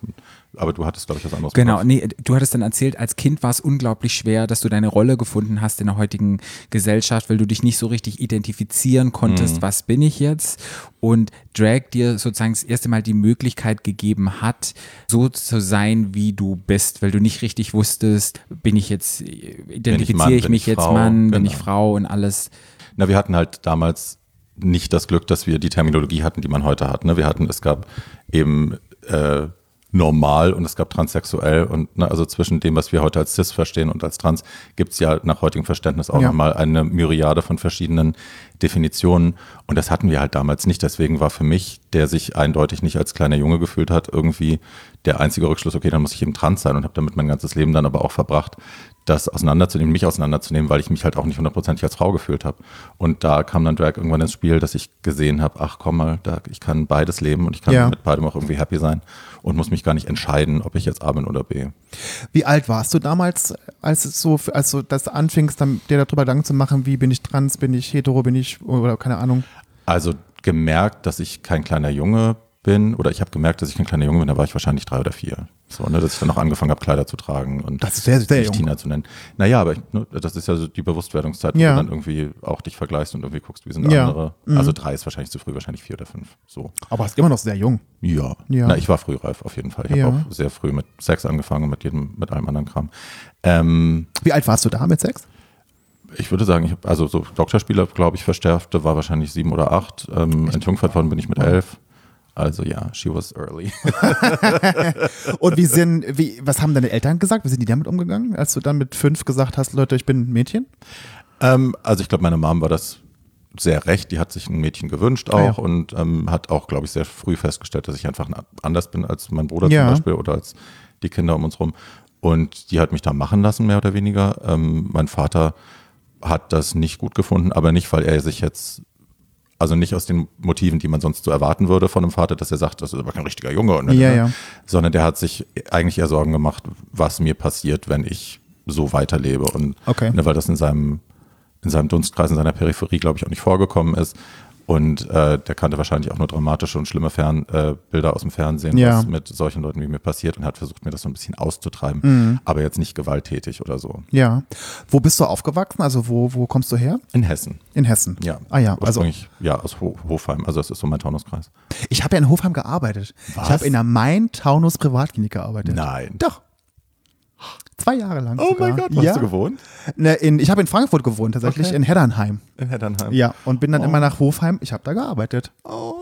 aber du hattest, glaube ich, was anderes Genau, gesagt. nee, du hattest dann erzählt, als Kind war es unglaublich schwer, dass du deine Rolle gefunden hast in der heutigen Gesellschaft, weil du dich nicht so richtig identifizieren konntest, was bin ich jetzt? Und Drag dir sozusagen das erste Mal die Möglichkeit gegeben hat, so zu sein, wie du bist, weil du nicht richtig wusstest, bin ich jetzt, identifiziere Mann, ich mich ich jetzt Frau? Mann, bin ich Genau. Frau und alles. Na, wir hatten halt damals nicht das Glück, dass wir die Terminologie hatten, die man heute hat. Ne? Wir hatten, es gab eben äh, normal und es gab transsexuell und ne, also zwischen dem, was wir heute als cis verstehen und als trans, gibt es ja nach heutigem Verständnis auch Ja. nochmal eine Myriade von verschiedenen Definitionen und das hatten wir halt damals nicht. Deswegen war für mich, der sich eindeutig nicht als kleiner Junge gefühlt hat, irgendwie der einzige Rückschluss, okay, dann muss ich eben trans sein und habe damit mein ganzes Leben dann aber auch verbracht, das auseinanderzunehmen, mich auseinanderzunehmen, weil ich mich halt auch nicht hundertprozentig als Frau gefühlt habe. Und da kam dann Drag irgendwann ins Spiel, dass ich gesehen habe, ach komm mal, da, ich kann beides leben und ich kann Ja. mit beidem auch irgendwie happy sein und muss mich gar nicht entscheiden, ob ich jetzt A bin oder B. Wie alt warst du damals, als es so, als du das anfingst, dann, dir darüber Gedanken zu machen, wie bin ich trans, bin ich hetero, bin ich, oder keine Ahnung. Also gemerkt, dass ich kein kleiner Junge bin, oder ich habe gemerkt, dass ich kein kleiner Junge bin, da war ich wahrscheinlich drei oder vier. So, ne, dass ich dann auch angefangen habe, Kleider zu tragen und Das ist sehr, sehr mich jung. Tina zu nennen. Naja, aber ich, ne, das ist ja so die Bewusstwerdungszeit, wo Ja. du dann irgendwie auch dich vergleichst und irgendwie guckst, wie sind Ja. andere. Also drei ist wahrscheinlich zu früh, wahrscheinlich vier oder fünf. So. Aber ist immer noch sehr jung. Ja. Ja. Na, ich war frühreif auf jeden Fall. Ich Ja. habe auch sehr früh mit Sex angefangen und mit jedem, mit allem anderen Kram. Ähm, Wie alt warst du da mit Sex? ich würde sagen, ich habe also so Doktorspieler, glaube ich, verstärkte, war wahrscheinlich sieben oder acht. Ähm, entjungfert worden bin ich mit elf. Also ja, she was early. Und wie sind, wie, was haben deine Eltern gesagt? Wie sind die damit umgegangen, als du dann mit fünf gesagt hast, Leute, ich bin ein Mädchen? ähm, also ich glaube, meine Mom war das sehr recht. Die hat sich ein Mädchen gewünscht auch Ah, ja. und ähm, hat auch, glaube ich, sehr früh festgestellt, dass ich einfach anders bin als mein Bruder Ja. zum Beispiel oder als die Kinder um uns rum. Und die hat mich da machen lassen, mehr oder weniger. Ähm, mein Vater hat das nicht gut gefunden, aber nicht, weil er sich jetzt, also nicht aus den Motiven, die man sonst so erwarten würde von einem Vater, dass er sagt, das ist aber kein richtiger Junge, und, Ja, ja. sondern der hat sich eigentlich eher Sorgen gemacht, was mir passiert, wenn ich so weiterlebe. Und Okay. ne, weil das in seinem, in seinem Dunstkreis, in seiner Peripherie, glaube ich, auch nicht vorgekommen ist. Und äh, der kannte wahrscheinlich auch nur dramatische und schlimme Fern, äh, Bilder aus dem Fernsehen, Ja. was mit solchen Leuten wie mir passiert und hat versucht, mir das so ein bisschen auszutreiben. Mhm. Aber jetzt nicht gewalttätig oder so. Ja. Wo bist du aufgewachsen? Also wo, wo kommst du her? In Hessen. In Hessen. Ja. Ah ja, also ja, aus Ho Hofheim. Also das ist so mein Taunuskreis. ich habe ja in Hofheim gearbeitet. Was? Ich habe in der Main-Taunus Privatklinik gearbeitet. Nein. Doch. Zwei Jahre lang. Oh sogar. mein Gott, wo ja. hast du gewohnt? Ne, in, ich habe in Frankfurt gewohnt, tatsächlich Okay. in Heddernheim. In Heddernheim. Ja, und bin dann Oh. immer nach Hofheim. Ich habe da gearbeitet.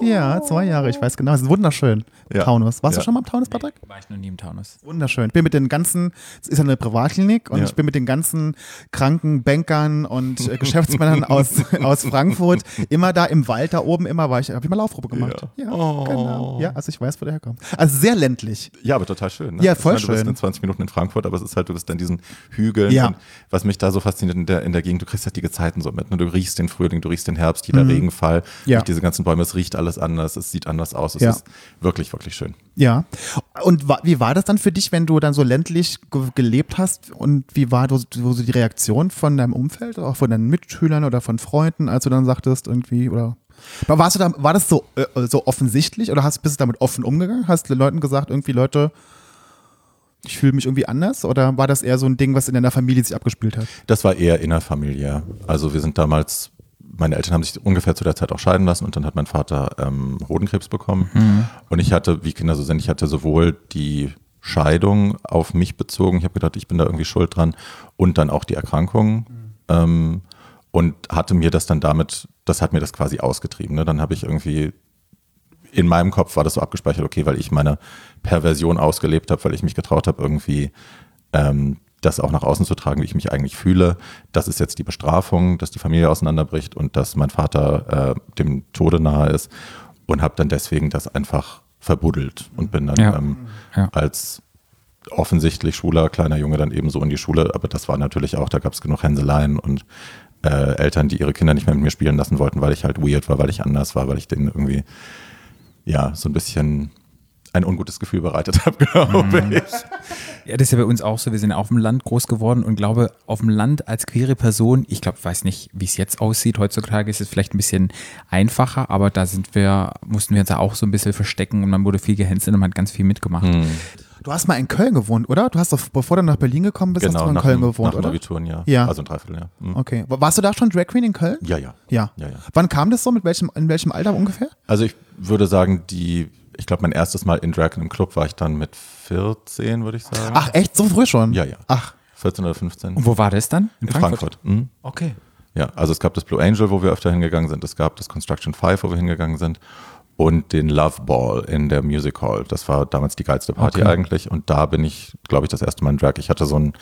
Ja, zwei Jahre, ich weiß genau. Es ist wunderschön. Ja. Taunus. Warst Ja. du schon mal im Taunus, Patrick? War ich noch nie im Taunus. Wunderschön. Ich bin mit den ganzen, es ist ja eine Privatklinik und Ja. ich bin mit den ganzen kranken Bankern und äh, Geschäftsmännern aus, aus Frankfurt immer da im Wald da oben, immer war ich, habe ich mal Laufgruppe gemacht. Ja, Oh. genau. Ja, also ich weiß, wo der herkommt. Also sehr ländlich. Ja, aber total schön. Ne? Ja, Ich voll meine, Du bist schön. in 20 Minuten in Frankfurt, aber es ist halt, du bist an diesen Hügeln. Ja. Und was mich da so fasziniert in der, in der Gegend, du kriegst halt die Gezeiten so mit. Ne? Du riechst den Frühling, du riechst den Herbst, jeder Regenfall, Mhm. Ja. durch diese ganzen Bäume, es riecht alles anders, es sieht anders aus. Es Ja. ist wirklich, wirklich schön. Ja. Und wie war das dann für dich, wenn du dann so ländlich ge gelebt hast? Und wie war so, so die Reaktion von deinem Umfeld, auch von deinen Mitschülern oder von Freunden, als du dann sagtest, irgendwie, oder war- warst du da, war das so, äh, so offensichtlich oder hast, bist du damit offen umgegangen? Hast du den Leuten gesagt, irgendwie, Leute, ich fühle mich irgendwie anders? Oder war das eher so ein Ding, was in deiner Familie sich abgespielt hat? Das war eher innerfamiliär. Also wir sind damals, meine Eltern haben sich ungefähr zu der Zeit auch scheiden lassen und dann hat mein Vater ähm, Hodenkrebs bekommen. Und ich hatte, wie Kinder so sind, ich hatte sowohl die Scheidung auf mich bezogen, ich habe gedacht, ich bin da irgendwie schuld dran und dann auch die Erkrankung. Ähm, und hatte mir das dann damit, das hat mir das quasi ausgetrieben. Ne? Dann habe ich irgendwie in meinem Kopf war das so abgespeichert, okay, weil ich meine Perversion ausgelebt habe, weil ich mich getraut habe, irgendwie ähm, das auch nach außen zu tragen, wie ich mich eigentlich fühle. Das ist jetzt die Bestrafung, dass die Familie auseinanderbricht und dass mein Vater äh, dem Tode nahe ist und habe dann deswegen das einfach verbuddelt und bin dann Ja. ähm, Ja. als offensichtlich schwuler kleiner Junge dann eben so in die Schule, aber das war natürlich auch, da gab es genug Hänseleien und äh, Eltern, die ihre Kinder nicht mehr mit mir spielen lassen wollten, weil ich halt weird war, weil ich anders war, weil ich denen irgendwie ja so ein bisschen ein ungutes Gefühl bereitet habe, glaube ich. Ja, das ist ja bei uns auch so. Wir sind auf dem Land groß geworden und glaube, auf dem Land als queere Person, ich glaube, weiß nicht, wie es jetzt aussieht. Heutzutage ist es vielleicht ein bisschen einfacher, aber da sind wir, mussten wir uns ja auch so ein bisschen verstecken und man wurde viel gehänselt und man hat ganz viel mitgemacht. Du hast mal in Köln gewohnt, oder? Du hast doch, bevor du nach Berlin gekommen bist, hast Genau, du in nach, Köln gewohnt, nach oder? Abitur, ja. Ja. Also ein Dreivierteljahr. Mhm. Okay. Warst du da schon Drag Queen in Köln? Ja, ja. Ja. Ja, ja. Wann kam das so? Mit welchem, in welchem Alter ungefähr? Also ich würde sagen, die, ich glaube, mein erstes Mal in Drag im Club war ich dann mit 14, würde ich sagen. Ach, echt? So früh schon? Ja, ja. Ach, 14 oder 15. Und wo war das dann? in Frankfurt. Mhm. Okay. Ja, also es gab das Blue Angel, wo wir öfter hingegangen sind. Es gab das Construction 5, wo wir hingegangen sind. Und den Love Ball in der Music Hall. Das war damals die geilste Party Okay. eigentlich. Und da bin ich, glaube ich, das erste Mal in Drag. Ich hatte so ein,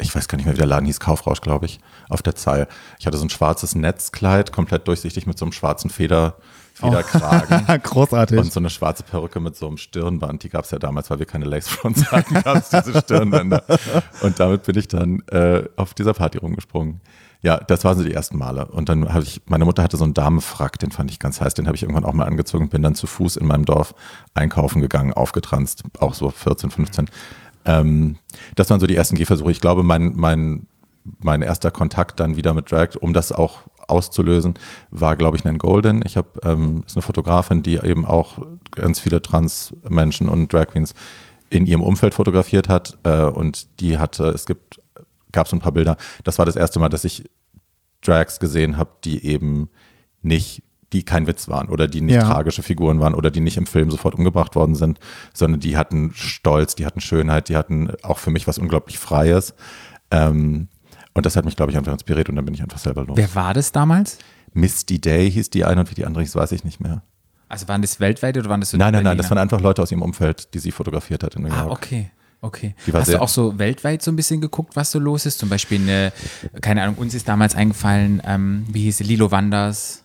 ich weiß gar nicht mehr, wie der Laden hieß, Kaufrausch, glaube ich, auf der Zeil. Ich hatte so ein schwarzes Netzkleid, komplett durchsichtig mit so einem schwarzen Feder, Federkragen. Großartig. Und so eine schwarze Perücke mit so einem Stirnband, die gab es ja damals, weil wir keine Lace-Fronts hatten, gab es diese Stirnbänder. Und damit bin ich dann äh, auf dieser Party rumgesprungen. Ja, das waren so die ersten Male. Und dann habe ich, meine Mutter hatte so einen Damenfrack, den fand ich ganz heiß, den habe ich irgendwann auch mal angezogen bin dann zu Fuß in meinem Dorf einkaufen gegangen, aufgetranst, auch so 14, 15. Ähm, das waren so die ersten Gehversuche. Ich glaube, mein, mein, mein erster Kontakt dann wieder mit Drag, um das auch auszulösen, war, glaube ich, Nan Golden. Ich habe, ähm, ist eine Fotografin, die eben auch ganz viele Trans-Menschen und Drag Queens in ihrem Umfeld fotografiert hat. Äh, und die hatte, es gibt, gab so ein paar Bilder. Das war das erste Mal, dass ich Drags gesehen habe, die eben nicht, die kein Witz waren oder die nicht Ja. tragische Figuren waren oder die nicht im Film sofort umgebracht worden sind, sondern die hatten Stolz, die hatten Schönheit, die hatten auch für mich was unglaublich Freies. Ähm, und das hat mich, glaube ich, einfach inspiriert und dann bin ich einfach selber los. Wer war das damals? Misty Day hieß die eine und wie die andere hieß, weiß ich nicht mehr. Also waren das weltweit oder waren das so Nein, nein, nein, das waren einfach Leute aus ihrem Umfeld, die sie fotografiert hat in New York. Ah, okay. Okay. Hast du auch so weltweit so ein bisschen geguckt, was so los ist? Zum Beispiel eine, keine Ahnung, uns ist damals eingefallen, ähm, wie hieß sie, Lilo Wanders.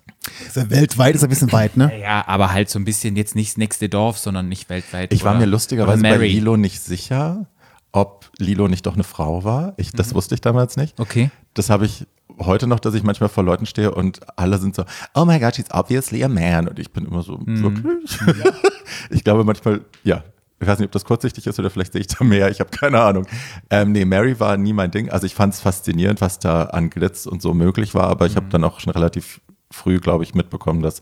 Ja weltweit ist ein bisschen weit, ne? Ja, aber halt so ein bisschen jetzt nicht das nächste Dorf, sondern nicht weltweit. Ich war oder- mir lustigerweise bei. Lilo nicht sicher, ob Lilo nicht doch eine Frau war. Ich, das wusste ich damals nicht. Mhm. Okay. Das habe ich heute noch, dass ich manchmal vor Leuten stehe und alle sind so, oh my God, she's obviously a man. Und ich bin immer so, Mhm. wirklich? ich glaube manchmal, ja. Ich weiß nicht, ob das kurzsichtig ist oder vielleicht sehe ich da mehr. Ich habe keine Ahnung. Ähm, nee, Mary war nie mein Ding. Also ich fand es faszinierend, was da an Glitz und so möglich war, aber Mhm. ich habe dann auch schon relativ früh, glaube ich, mitbekommen, dass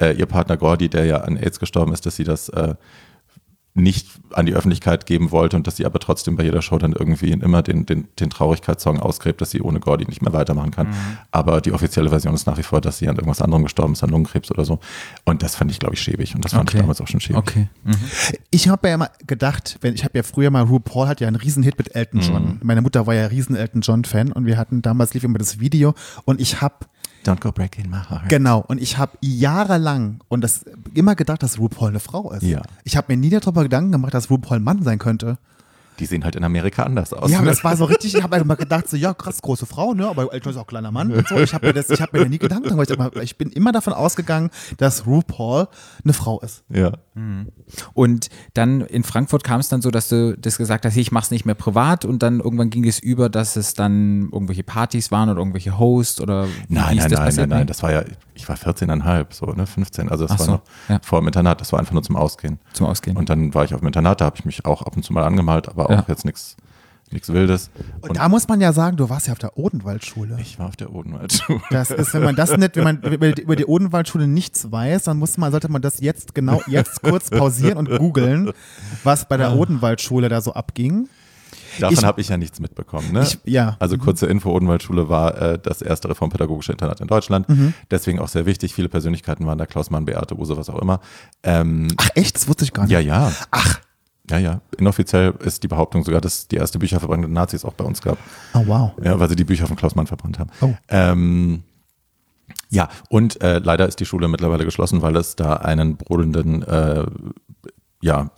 äh, ihr Partner Gordy, der ja an AIDS gestorben ist, dass sie das äh, nicht an die Öffentlichkeit geben wollte und dass sie aber trotzdem bei jeder Show dann irgendwie immer den, den, den Traurigkeitssong ausgräbt, dass sie ohne Gordy nicht mehr weitermachen kann. Aber die offizielle Version ist nach wie vor, dass sie an irgendwas anderem gestorben ist, an Lungenkrebs oder so. Und das fand ich, glaube ich, schäbig. Und das fand Okay. ich damals auch schon schäbig. Okay. Mhm. Ich habe ja immer gedacht, wenn ich habe ja früher mal RuPaul hat ja einen Riesenhit mit Elton John. Meine Mutter war ja riesen Elton John Fan und wir hatten damals lief immer das Video und ich habe Don't go breaking my heart. genau und ich habe jahrelang und das immer gedacht, dass RuPaul eine Frau ist. Ja. Ich habe mir nie darüber Gedanken gemacht, dass RuPaul ein Mann sein könnte. Die sehen halt in Amerika anders aus. Ja, aber ne? das war so richtig, ich habe immer gedacht, so, ja, krass, große Frau, ne, aber Elton ist auch ein kleiner Mann und so. Ich habe mir, das- ich hab mir da nie Gedanken gemacht. Ich, bin immer davon ausgegangen, dass RuPaul eine Frau ist. ja. Und dann in Frankfurt kam es dann so, dass du das gesagt hast, hey, ich mach's nicht mehr privat und dann irgendwann ging es über, dass es dann irgendwelche Partys waren oder irgendwelche Hosts oder Nein, nein, das nein, nein, nein, das war ja, ich war 14,5, so, ne, 15, also das Ach war so, noch ja. vor dem Internat, das war einfach nur zum Ausgehen. Zum Ausgehen. Und dann war ich auf dem Internat, da habe ich mich auch ab und zu mal angemalt, aber auch Ja. jetzt nichts nichts Wildes. Und, da muss man ja sagen, du warst ja auf der Odenwaldschule. ich war auf der Odenwaldschule. Das ist, wenn man das nicht, wenn man über die- Odenwaldschule nichts weiß, dann muss man, sollte man das jetzt genau jetzt kurz pausieren und googeln, was bei der Odenwaldschule da so abging. Davon habe ich ja nichts mitbekommen. Ne? Ich- ja. Also kurze Info, Odenwaldschule war äh, das erste reformpädagogische Internat in Deutschland. Mhm. Deswegen auch sehr wichtig. Viele Persönlichkeiten waren da, Klaus Mann, Beate Use, was auch immer. Ähm, Ach echt, das wusste ich gar nicht. ja, ja. Ach. Ja, ja. Inoffiziell ist die Behauptung sogar, dass die erste Bücherverbrennung der Nazis auch bei uns gab. Oh wow. Ja, weil sie die Bücher von Klaus Mann verbrannt haben. Oh. Ähm, ja, und äh, leider ist die Schule mittlerweile geschlossen, weil es da einen brodelnden äh, ja,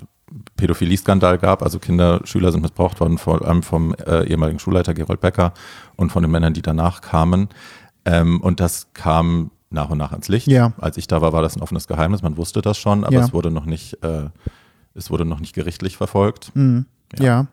Pädophilie-Skandal gab. Also Kinder, Schüler sind missbraucht worden, vor allem vom äh, ehemaligen Schulleiter Gerold Becker und von den Männern, die danach kamen. Ähm, und das kam nach und nach ans Licht. Ja. Als ich da war, war das ein offenes Geheimnis. Man wusste das schon, aber Ja. es wurde noch nicht, äh, es wurde noch nicht gerichtlich verfolgt. Ja.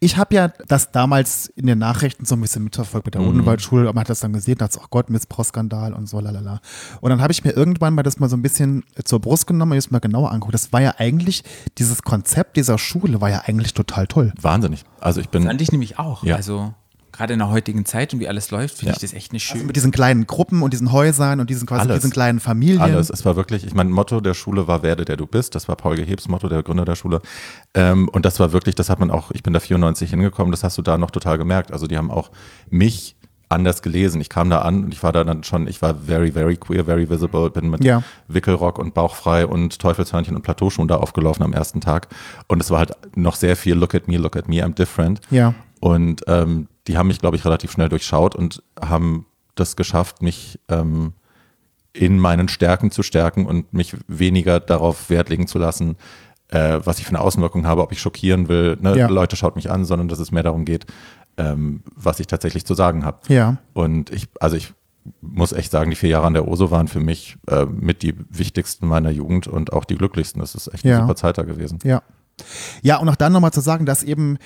Ich habe ja das damals in den Nachrichten so ein bisschen mitverfolgt mit der Mhm. Odenwaldschule. Man hat das dann gesehen, da hat ach Gott, Missbrauchsskandal und so, lalala. Und dann habe ich mir irgendwann mal das mal so ein bisschen zur Brust genommen und jetzt mal genauer angeguckt. Das war ja eigentlich, dieses Konzept dieser Schule war ja eigentlich total toll. Wahnsinnig. Also ich bin. Fand ich nämlich auch. Ja. Also gerade in der heutigen Zeit und wie alles läuft, finde Ja. ich das echt eine schöne. Mit diesen kleinen Gruppen und diesen Häusern und diesen quasi Alles. diesen kleinen Familien. Alles. Es war wirklich, ich mein Motto der Schule war Werde der du bist. Das war Paul Gehebs Motto, der Gründer der Schule. Ähm, und das war wirklich, das hat man auch, ich bin da 94 hingekommen, das hast du da noch total gemerkt. Also die haben auch mich anders gelesen. Ich kam da an und ich war da dann schon, ich war very, very queer, very visible, bin mit Ja. Wickelrock und Bauchfrei und Teufelshörnchen und Plateauschuhen da aufgelaufen am ersten Tag. Und es war halt noch sehr viel Look at me, look at me, I'm different. Ja. Und ähm, die haben mich, glaube ich, relativ schnell durchschaut und haben das geschafft, mich ähm, in meinen Stärken zu stärken und mich weniger darauf Wert legen zu lassen, äh, was ich für eine Außenwirkung habe, ob ich schockieren will. Ne? Ja. Leute schaut mich an, sondern dass es mehr darum geht, ähm, was ich tatsächlich zu sagen habe. Ja. Und ich, also ich muss echt sagen, die vier Jahre an der OSO waren für mich äh, mit die wichtigsten meiner Jugend und auch die glücklichsten. Das ist echt eine Ja. super Zeit da gewesen. Ja. Ja, und auch dann nochmal zu sagen, dass eben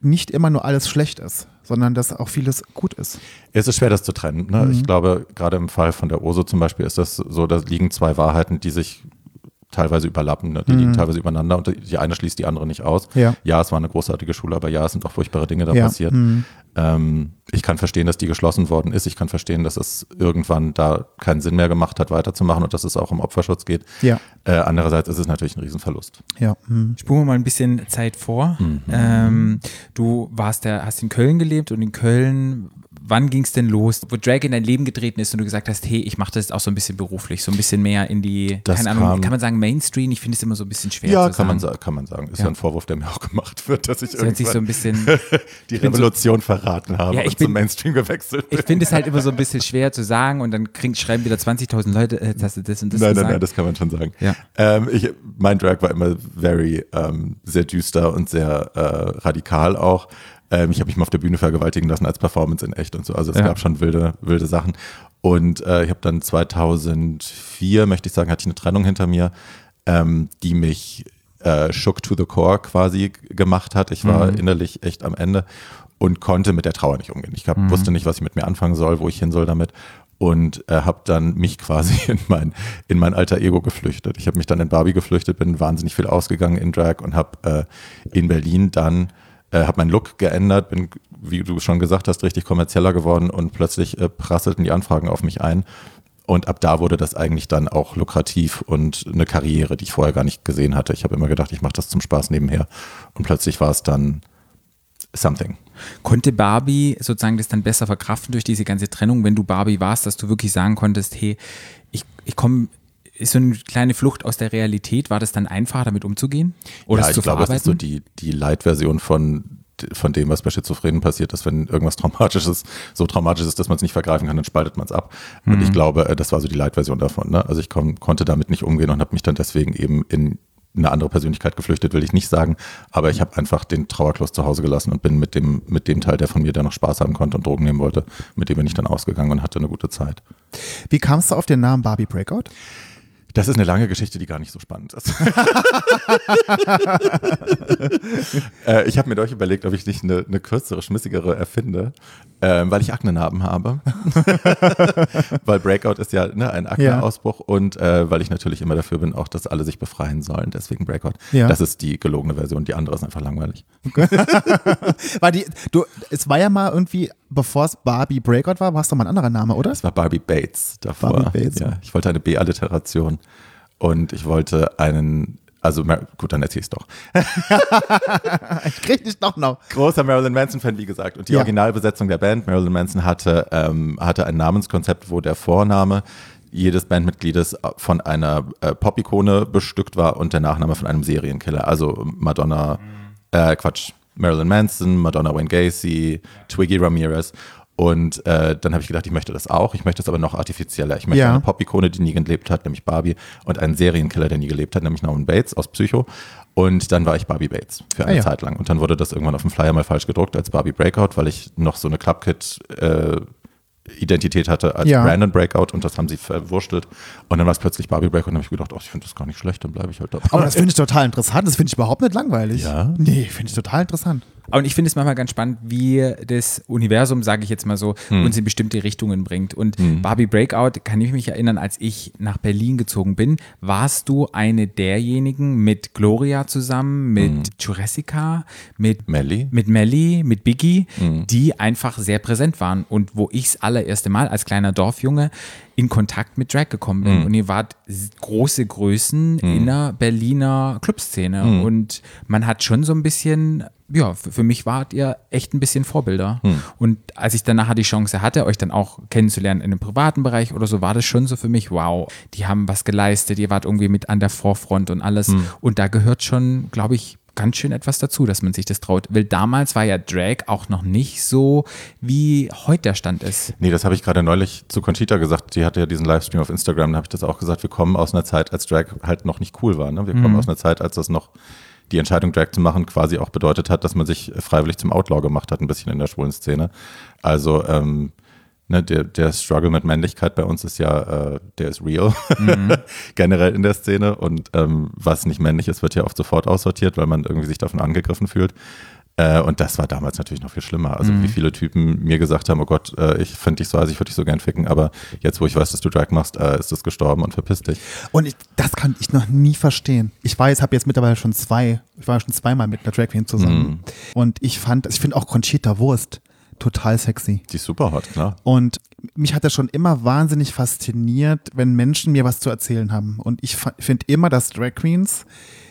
nicht immer nur alles schlecht ist, sondern dass auch vieles gut ist. Es ist schwer, das zu trennen. Ne? Mhm. Ich glaube, gerade im Fall von der OSO zum Beispiel ist das so, da liegen zwei Wahrheiten, die sich teilweise überlappen. Ne? Die liegen teilweise übereinander und die eine schließt die andere nicht aus. Mhm. Ja. es war eine großartige Schule, aber ja, es sind auch furchtbare Dinge da Ja. passiert. Mhm. Ähm, ich kann verstehen, dass die geschlossen worden ist. Ich kann verstehen, dass es irgendwann da keinen Sinn mehr gemacht hat, weiterzumachen und dass es auch um Opferschutz geht. Ja. Äh, andererseits ist es natürlich ein Riesenverlust. Ja. hm. Spuren wir mal ein bisschen Zeit vor. Ähm, du warst der, hast in Köln gelebt und in Köln, wann ging es denn los, wo Drag in dein Leben getreten ist und du gesagt hast, hey, ich mache das jetzt auch so ein bisschen beruflich, so ein bisschen mehr in die, Das keine Ahnung, kam- kann man sagen Mainstream? Ich finde es immer so ein bisschen schwer Ja, kann man, kann man sagen. Ist Ja. ja. ein Vorwurf, der mir auch gemacht wird, dass ich Das sich so ein bisschen, die bin so- Revolution verraten habe Ja, ich und bin- zum Mainstream gewechselt bin. ich finde es halt immer so ein bisschen schwer zu sagen und dann krieg, schreiben wieder 20.000 Leute, äh, dass du das und das nein, nein, nein, das kann man schon sagen. Ja. Ähm, ich, mein Drag war immer very, ähm, sehr düster und sehr äh, radikal auch. Ähm, ich habe mich mal auf der Bühne vergewaltigen lassen als Performance in echt und so. Also es Ja. gab schon wilde, wilde Sachen. Und äh, ich habe dann 2004, möchte ich sagen, hatte ich eine Trennung hinter mir, ähm, die mich äh, shook to the core quasi gemacht hat. Ich war innerlich echt am Ende und konnte mit der Trauer nicht umgehen. Ich hab, wusste nicht, was ich mit mir anfangen soll, wo ich hin soll damit und äh, habe dann mich quasi in mein, in mein alter Ego geflüchtet. Ich habe mich dann in Barbie geflüchtet, bin wahnsinnig viel ausgegangen in Drag und habe äh, in Berlin dann äh, habe meinen Look geändert, bin, wie du schon gesagt hast, richtig kommerzieller geworden und plötzlich äh, prasselten die Anfragen auf mich ein. Und ab da wurde das eigentlich dann auch lukrativ und eine Karriere, die ich vorher gar nicht gesehen hatte. Ich habe immer gedacht, ich mache das zum Spaß nebenher. Und plötzlich war es dann something. Konnte Barbie sozusagen das dann besser verkraften durch diese ganze Trennung, wenn du Barbie warst, dass du wirklich sagen konntest, hey, ich, ich komme, ist so eine kleine Flucht aus der Realität, war das dann einfacher damit umzugehen? Oder ja, es ich zu glaube, das ist so verarbeiten? die, die Light-Version von, von dem, was bei Schizophrenen passiert ist. Wenn irgendwas traumatisch ist, so traumatisch ist, dass man es nicht vergreifen kann, dann spaltet man es ab. Und Mhm. ich glaube, äh, das war so die Light-Version davon. Ne? Also ich kon konnte damit nicht umgehen und habe mich dann deswegen eben in eine andere Persönlichkeit geflüchtet, will ich nicht sagen. Aber ich habe einfach den Trauerkloß zu Hause gelassen und bin mit dem, mit dem Teil, der von mir, der noch Spaß haben konnte und Drogen nehmen wollte, mit dem bin ich dann ausgegangen und hatte eine gute Zeit. Wie kamst du auf den Namen Barbie Breakout? Das ist eine lange Geschichte, die gar nicht so spannend ist. äh, ich habe mir doch überlegt, ob ich nicht eine, eine kürzere, schmissigere erfinde, ähm, weil ich Aknenarben habe. weil Breakout ist ja ne, ein Akneausbruch und äh, weil ich natürlich immer dafür bin, auch, dass alle sich befreien sollen. Deswegen Breakout. Ja. Das ist die gelogene Version. Die andere ist einfach langweilig. War die, du, es war ja mal irgendwie, bevor es Barbie Breakout war, war es doch mal ein anderer Name, oder? Das war Barbie Bates davor. Barbie Bates, ja. ja. Ich wollte eine B-Alliteration und ich wollte einen, also gut, dann erzähl ich's doch. Ich krieg dich doch noch. großer Marilyn Manson-Fan, wie gesagt. Und die Ja. Originalbesetzung der Band, Marilyn Manson, hatte, ähm, hatte ein Namenskonzept, wo der Vorname jedes Bandmitgliedes von einer äh, Pop-Ikone bestückt war und der Nachname von einem Serienkiller. Also Madonna, äh, Quatsch, Marilyn Manson, Madonna Wayne Gacy, Twiggy Ramirez. Und äh, dann habe ich gedacht, ich möchte das auch. Ich möchte es aber noch artifizieller. Ich möchte Ja. eine Pop-Ikone, die nie gelebt hat, nämlich Barbie, und einen Serienkiller, der nie gelebt hat, nämlich Norman Bates aus Psycho. Und dann war ich Barbie Bates für eine Ah ja. Zeit lang. Und dann wurde das irgendwann auf dem Flyer mal falsch gedruckt als Barbie Breakout, weil ich noch so eine Clubkit äh, Identität hatte als Ja. Brandon Breakout und das haben sie verwurschtelt. Und dann war es plötzlich Barbie Breakout und dann habe ich gedacht, oh, ich finde das gar nicht schlecht, dann bleibe ich halt dabei. Aber das finde ich total interessant. Das finde ich überhaupt nicht langweilig. Ja? Nee, finde ich total interessant. Und ich finde es manchmal ganz spannend, wie das Universum, sage ich jetzt mal so, Hm. uns in bestimmte Richtungen bringt. Und Barbie Breakout, kann ich mich erinnern, als ich nach Berlin gezogen bin, warst du eine derjenigen mit Gloria zusammen, mit Hm. Jurassica, mit Melly? mit Melly, mit Biggie, Mhm. die einfach sehr präsent waren und wo ich das allererste Mal als kleiner Dorfjunge in Kontakt mit Drag gekommen Mhm. bin. Und ihr wart große Größen in der Berliner Clubszene. Mhm. Und man hat schon so ein bisschen, ja, für, für mich wart ihr echt ein bisschen Vorbilder. Mhm. Und als ich dann nachher die Chance hatte, euch dann auch kennenzulernen in einem privaten Bereich oder so, war das schon so für mich, wow, die haben was geleistet, ihr wart irgendwie mit an der Vorfront und alles. Mhm. Und da gehört schon, glaube ich, ganz schön etwas dazu, dass man sich das traut. Weil damals war ja Drag auch noch nicht so, wie heute der Stand ist. Nee, das habe ich gerade neulich zu Conchita gesagt. Die hatte ja diesen Livestream auf Instagram, da habe ich das auch gesagt. Wir kommen aus einer Zeit, als Drag halt noch nicht cool war. Ne? Wir kommen aus einer Zeit, als das noch die Entscheidung, Drag zu machen, quasi auch bedeutet hat, dass man sich freiwillig zum Outlaw gemacht hat, ein bisschen in der schwulen Szene. Also ähm, Ne, der, der Struggle mit Männlichkeit bei uns ist ja, äh, der ist real, generell in der Szene. Und ähm, was nicht männlich ist, wird ja oft sofort aussortiert, weil man irgendwie sich davon angegriffen fühlt. Äh, und das war damals natürlich noch viel schlimmer. Also wie viele Typen mir gesagt haben, oh Gott, äh, ich finde dich so heiß, ich würde dich so gern ficken, aber jetzt, wo ich weiß, dass du Drag machst, äh, ist es gestorben und verpiss dich. Und ich, das kann ich noch nie verstehen. Ich weiß, habe jetzt mittlerweile schon zwei, ich war schon zweimal mit einer Drag Queen zusammen. Und ich fand, ich finde auch Conchita Wurst total sexy. Die ist super hot, klar. Und mich hat das schon immer wahnsinnig fasziniert, wenn Menschen mir was zu erzählen haben. Und ich finde immer, dass Drag Queens,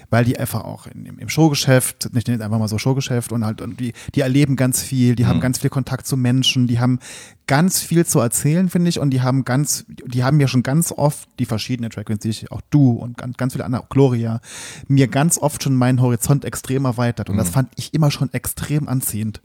weil die einfach auch in, im, Showgeschäft, es einfach mal so Showgeschäft und halt, und die, die erleben ganz viel, die haben ganz viel Kontakt zu Menschen, die haben ganz viel zu erzählen, finde ich, und die haben ganz, die haben mir schon ganz oft, die verschiedenen Drag Queens, die ich, auch du und ganz, ganz viele andere, auch Gloria, mir ganz oft schon meinen Horizont extrem erweitert. Und das fand ich immer schon extrem anziehend.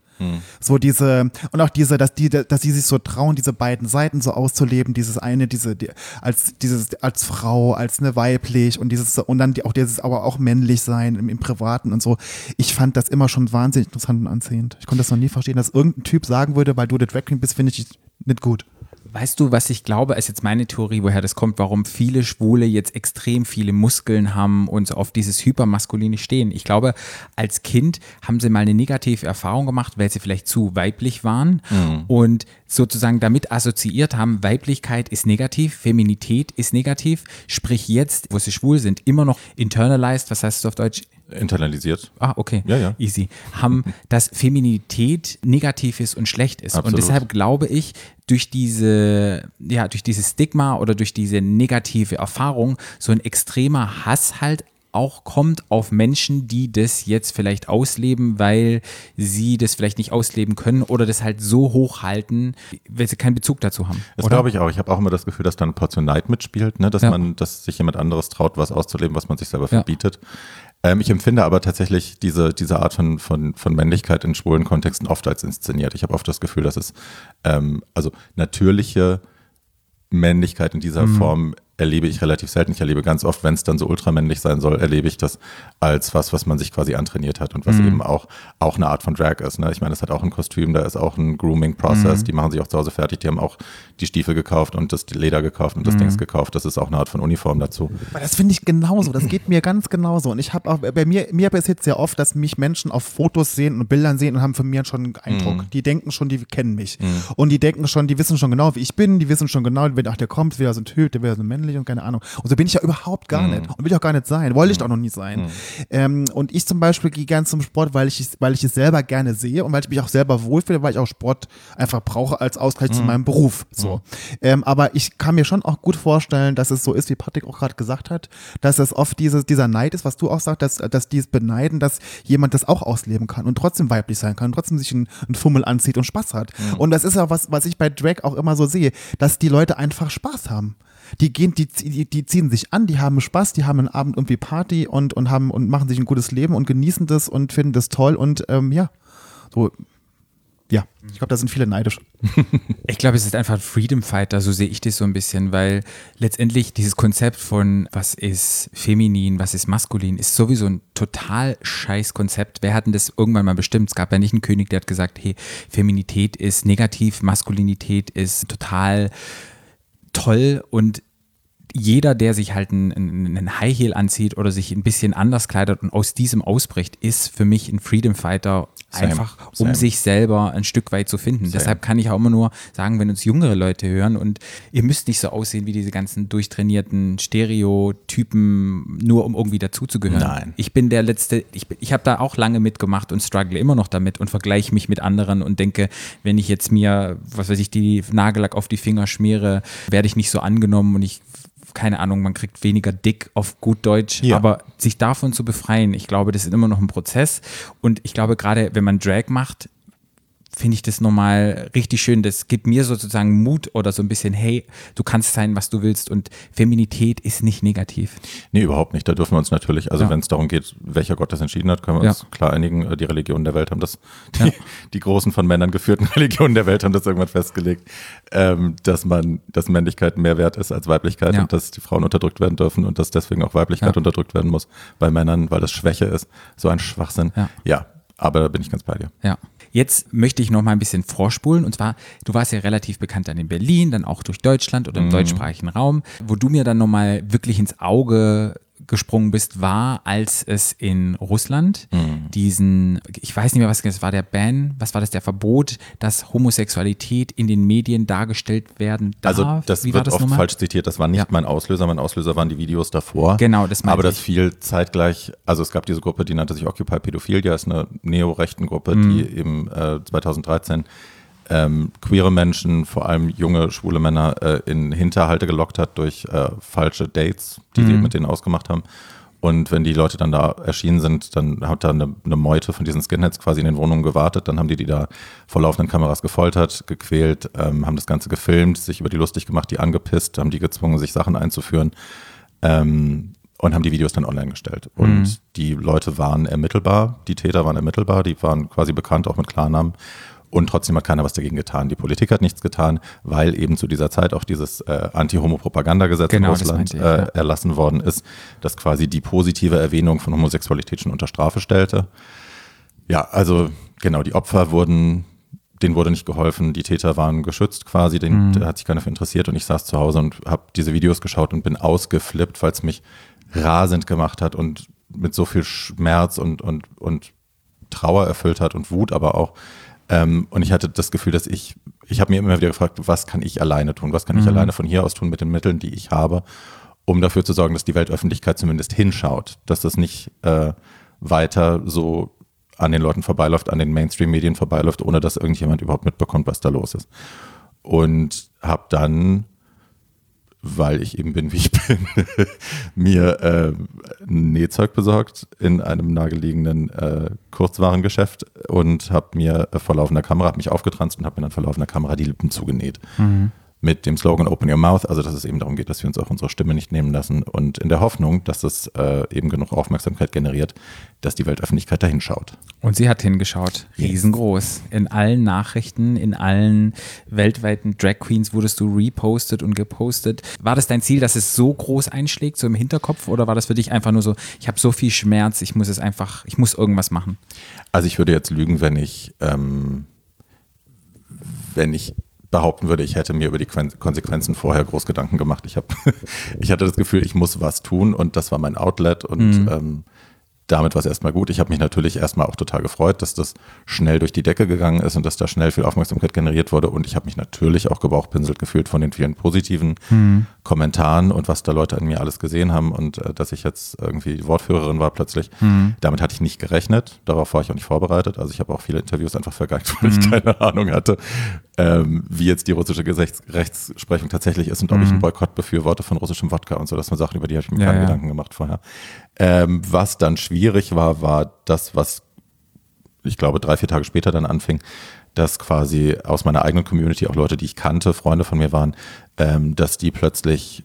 So diese, und auch diese, dass die, dass die sich so trauen, diese beiden Seiten so auszuleben, dieses eine, diese, die, als, dieses, als Frau, als eine weiblich und dieses, und dann die, auch dieses, aber auch männlich sein im, im Privaten und so. Ich fand das immer schon wahnsinnig interessant und anziehend. Ich konnte das noch nie verstehen, dass irgendein Typ sagen würde, weil du der Drag Queen bist, finde ich nicht gut. Weißt du, was ich glaube, ist jetzt meine Theorie, woher das kommt, warum viele Schwule jetzt extrem viele Muskeln haben und so auf dieses Hypermaskuline stehen. Ich glaube, als Kind haben sie mal eine negative Erfahrung gemacht, weil sie vielleicht zu weiblich waren und sozusagen damit assoziiert haben, Weiblichkeit ist negativ, Feminität ist negativ, sprich jetzt, wo sie schwul sind, immer noch internalized, was heißt es auf Deutsch? Internalisiert. Ah, okay. Ja, ja. Easy. Haben, dass Feminität negativ ist und schlecht ist. Absolut. Und deshalb glaube ich, durch diese, ja, durch dieses Stigma oder durch diese negative Erfahrung so ein extremer Hass halt auch kommt auf Menschen, die das jetzt vielleicht ausleben, weil sie das vielleicht nicht ausleben können oder das halt so hochhalten, weil sie keinen Bezug dazu haben. Das glaube ich auch. Ich habe auch immer das Gefühl, dass da eine Portion Neid mitspielt, ne? dass Ja. man, dass sich jemand anderes traut, was auszuleben, was man sich selber Ja. verbietet. Ähm, ich empfinde aber tatsächlich diese, diese Art von, von, von Männlichkeit in schwulen Kontexten oft als inszeniert. Ich habe oft das Gefühl, dass es ähm, also natürliche Männlichkeit in dieser Mhm. Form erlebe ich relativ selten. Ich erlebe ganz oft, wenn es dann so ultramännlich sein soll, erlebe ich das als was, was man sich quasi antrainiert hat und was Mhm. eben auch, auch eine Art von Drag ist. Ne? Ich meine, das hat auch ein Kostüm, da ist auch ein Grooming-Prozess, Mhm. die machen sich auch zu Hause fertig, die haben auch die Stiefel gekauft und das Leder gekauft Mhm. und das Dings gekauft. Das ist auch eine Art von Uniform dazu. Aber das finde ich genauso. Das geht mir ganz genauso. Und ich habe auch, bei mir, mir passiert sehr oft, dass mich Menschen auf Fotos sehen und Bildern sehen und haben von mir schon einen Eindruck. Die denken schon, die kennen mich. Und die denken schon, die wissen schon genau, wie ich bin. Die wissen schon genau, wenn, ach, der kommt, wieder so ein Typ, der wäre so männlich und keine Ahnung. Und so bin ich ja überhaupt gar nicht. Und will ich auch gar nicht sein. Wollte ich auch noch nie sein. Ähm, und ich zum Beispiel gehe gern zum Sport, weil ich, es- weil ich es selber gerne sehe und weil ich mich auch selber wohlfühle, weil ich auch Sport einfach brauche als Ausgleich zu meinem Beruf. So. Ähm, aber ich kann mir schon auch gut vorstellen, dass es so ist, wie Patrick auch gerade gesagt hat, dass es oft dieses, dieser Neid ist, was du auch sagst, dass, dass die es beneiden, dass jemand das auch ausleben kann und trotzdem weiblich sein kann, trotzdem sich einen, einen Fummel anzieht und Spaß hat. Und das ist ja was, was ich bei Drag auch immer so sehe, dass die Leute einfach Spaß haben. Die gehen, die, die, die ziehen sich an, die haben Spaß, die haben einen Abend irgendwie Party und, und haben und machen sich ein gutes Leben und genießen das und finden das toll und ähm, ja, so ja, ich glaube, da sind viele neidisch. Ich glaube, es ist einfach ein Freedom Fighter, so sehe ich das so ein bisschen, weil letztendlich dieses Konzept von was ist feminin, was ist maskulin, ist sowieso ein total scheiß Konzept. Wer hat denn das irgendwann mal bestimmt? Es gab ja nicht einen König, der hat gesagt, hey, Feminität ist negativ, Maskulinität ist total toll und jeder, der sich halt einen, einen High Heel anzieht oder sich ein bisschen anders kleidet und aus diesem ausbricht, ist für mich ein Freedom Fighter Same, einfach, um same. sich selber ein Stück weit zu finden. Deshalb kann ich auch immer nur sagen, wenn uns jüngere Leute hören und ihr müsst nicht so aussehen wie diese ganzen durchtrainierten Stereotypen, nur um irgendwie dazuzugehören. Nein. Ich bin der letzte, ich, ich habe da auch lange mitgemacht und struggle immer noch damit und vergleiche mich mit anderen und denke, wenn ich jetzt mir, was weiß ich, die Nagellack auf die Finger schmiere, werde ich nicht so angenommen und ich keine Ahnung, man kriegt weniger dick auf gut Deutsch, Ja. aber sich davon zu befreien, ich glaube, das ist immer noch ein Prozess und ich glaube gerade, wenn man Drag macht, finde ich das nochmal richtig schön. Das gibt mir sozusagen Mut oder so ein bisschen, hey, du kannst sein, was du willst und Feminität ist nicht negativ. Nee, überhaupt nicht. Da dürfen wir uns natürlich, also Ja. wenn es darum geht, welcher Gott das entschieden hat, können wir Ja. uns klar einigen. Äh, Die Religionen der Welt haben das, die, die großen von Männern geführten Religionen der Welt haben das irgendwann festgelegt, ähm, dass man, dass Männlichkeit mehr wert ist als Weiblichkeit Ja. und dass die Frauen unterdrückt werden dürfen und dass deswegen auch Weiblichkeit Ja. unterdrückt werden muss bei Männern, weil das Schwäche ist. So ein Schwachsinn. Ja. ja Aber da bin ich ganz bei dir. Ja. Jetzt möchte ich noch mal ein bisschen vorspulen. Und zwar, du warst ja relativ bekannt dann in Berlin, dann auch durch Deutschland oder im deutschsprachigen Raum. Wo du mir dann noch mal wirklich ins Auge gesprungen bist, war, als es in Russland diesen, ich weiß nicht mehr, was das war, der Ban, was war das, der Verbot, dass Homosexualität in den Medien dargestellt werden darf. Also das Wie wird das oft nochmal? falsch zitiert. Das war nicht Ja. mein Auslöser. Mein Auslöser waren die Videos davor. Genau, das meinte Aber das ich. fiel zeitgleich. Also es gab diese Gruppe, die nannte sich Occupy Pädophilia, ist eine neo-rechten Gruppe, Mhm. die eben äh, 2013 ähm, queere Menschen, vor allem junge schwule Männer, äh, in Hinterhalte gelockt hat durch äh, falsche Dates, die Mhm. sie mit denen ausgemacht haben. Und wenn die Leute dann da erschienen sind, dann hat da eine, eine Meute von diesen Skinheads quasi in den Wohnungen gewartet. Dann haben die die da vor laufenden Kameras gefoltert, gequält, ähm, haben das Ganze gefilmt, sich über die lustig gemacht, die angepisst, haben die gezwungen, sich Sachen einzuführen ähm, und haben die Videos dann online gestellt. Und Mhm. die Leute waren ermittelbar, die Täter waren ermittelbar, die waren quasi bekannt, auch mit Klarnamen. Und trotzdem hat keiner was dagegen getan. Die Politik hat nichts getan, weil eben zu dieser Zeit auch dieses äh, Anti-Homo-Propaganda-Gesetz Genau, in Russland ich, äh, ja. erlassen worden ist, das quasi die positive Erwähnung von Homosexualität schon unter Strafe stellte. Ja, also genau, die Opfer wurden, denen wurde nicht geholfen, die Täter waren geschützt quasi, den, da hat sich keiner für interessiert und ich saß zu Hause und habe diese Videos geschaut und bin ausgeflippt, weil es mich rasend gemacht hat und mit so viel Schmerz und, und, und Trauer erfüllt hat und Wut aber auch. Ähm, und ich hatte das Gefühl, dass ich, ich habe mir immer wieder gefragt, was kann ich alleine tun? Was kann ich alleine von hier aus tun mit den Mitteln, die ich habe, um dafür zu sorgen, dass die Weltöffentlichkeit zumindest hinschaut, dass das nicht äh, weiter so an den Leuten vorbeiläuft, an den Mainstream-Medien vorbeiläuft, ohne dass irgendjemand überhaupt mitbekommt, was da los ist. Und habe dann, weil ich eben bin, wie ich bin, mir äh, ein Nähzeug besorgt in einem nahegelegenen äh, Kurzwarengeschäft und habe mir äh, vor laufender Kamera, habe mich aufgetranst und habe mir dann vor laufender Kamera die Lippen zugenäht. Mit dem Slogan Open Your Mouth, also dass es eben darum geht, dass wir uns auch unsere Stimme nicht nehmen lassen und in der Hoffnung, dass das äh, eben genug Aufmerksamkeit generiert, dass die Weltöffentlichkeit da hinschaut. Und sie hat hingeschaut. Riesengroß. In allen Nachrichten, in allen weltweiten Drag Queens wurdest du repostet und gepostet. War das dein Ziel, dass es so groß einschlägt, so im Hinterkopf? Oder war das für dich einfach nur so, ich habe so viel Schmerz, ich muss es einfach, ich muss irgendwas machen? Also ich würde jetzt lügen, wenn ich, ähm, wenn ich behaupten würde, ich hätte mir über die Quen- Konsequenzen vorher groß Gedanken gemacht. Ich, hab, ich hatte das Gefühl, ich muss was tun und das war mein Outlet und ähm, damit war es erstmal gut. Ich habe mich natürlich erstmal auch total gefreut, dass das schnell durch die Decke gegangen ist und dass da schnell viel Aufmerksamkeit generiert wurde. Und ich habe mich natürlich auch gebauchpinselt gefühlt von den vielen positiven Kommentaren und was da Leute an mir alles gesehen haben und äh, dass ich jetzt irgendwie Wortführerin war plötzlich. Damit hatte ich nicht gerechnet. Darauf war ich auch nicht vorbereitet. Also ich habe auch viele Interviews einfach vergeigt, weil ich keine Ahnung hatte, ähm, wie jetzt die russische Gesechts Rechtsprechung tatsächlich ist und ob ich einen Boykott befürworte von russischem Wodka und so. Das sind Sachen, über die habe ich mir Ja, keine ja. Gedanken gemacht vorher. Ähm, was dann schwierig war, war das, was ich glaube drei, vier Tage später dann anfing, dass quasi aus meiner eigenen Community auch Leute, die ich kannte, Freunde von mir waren, ähm, dass die plötzlich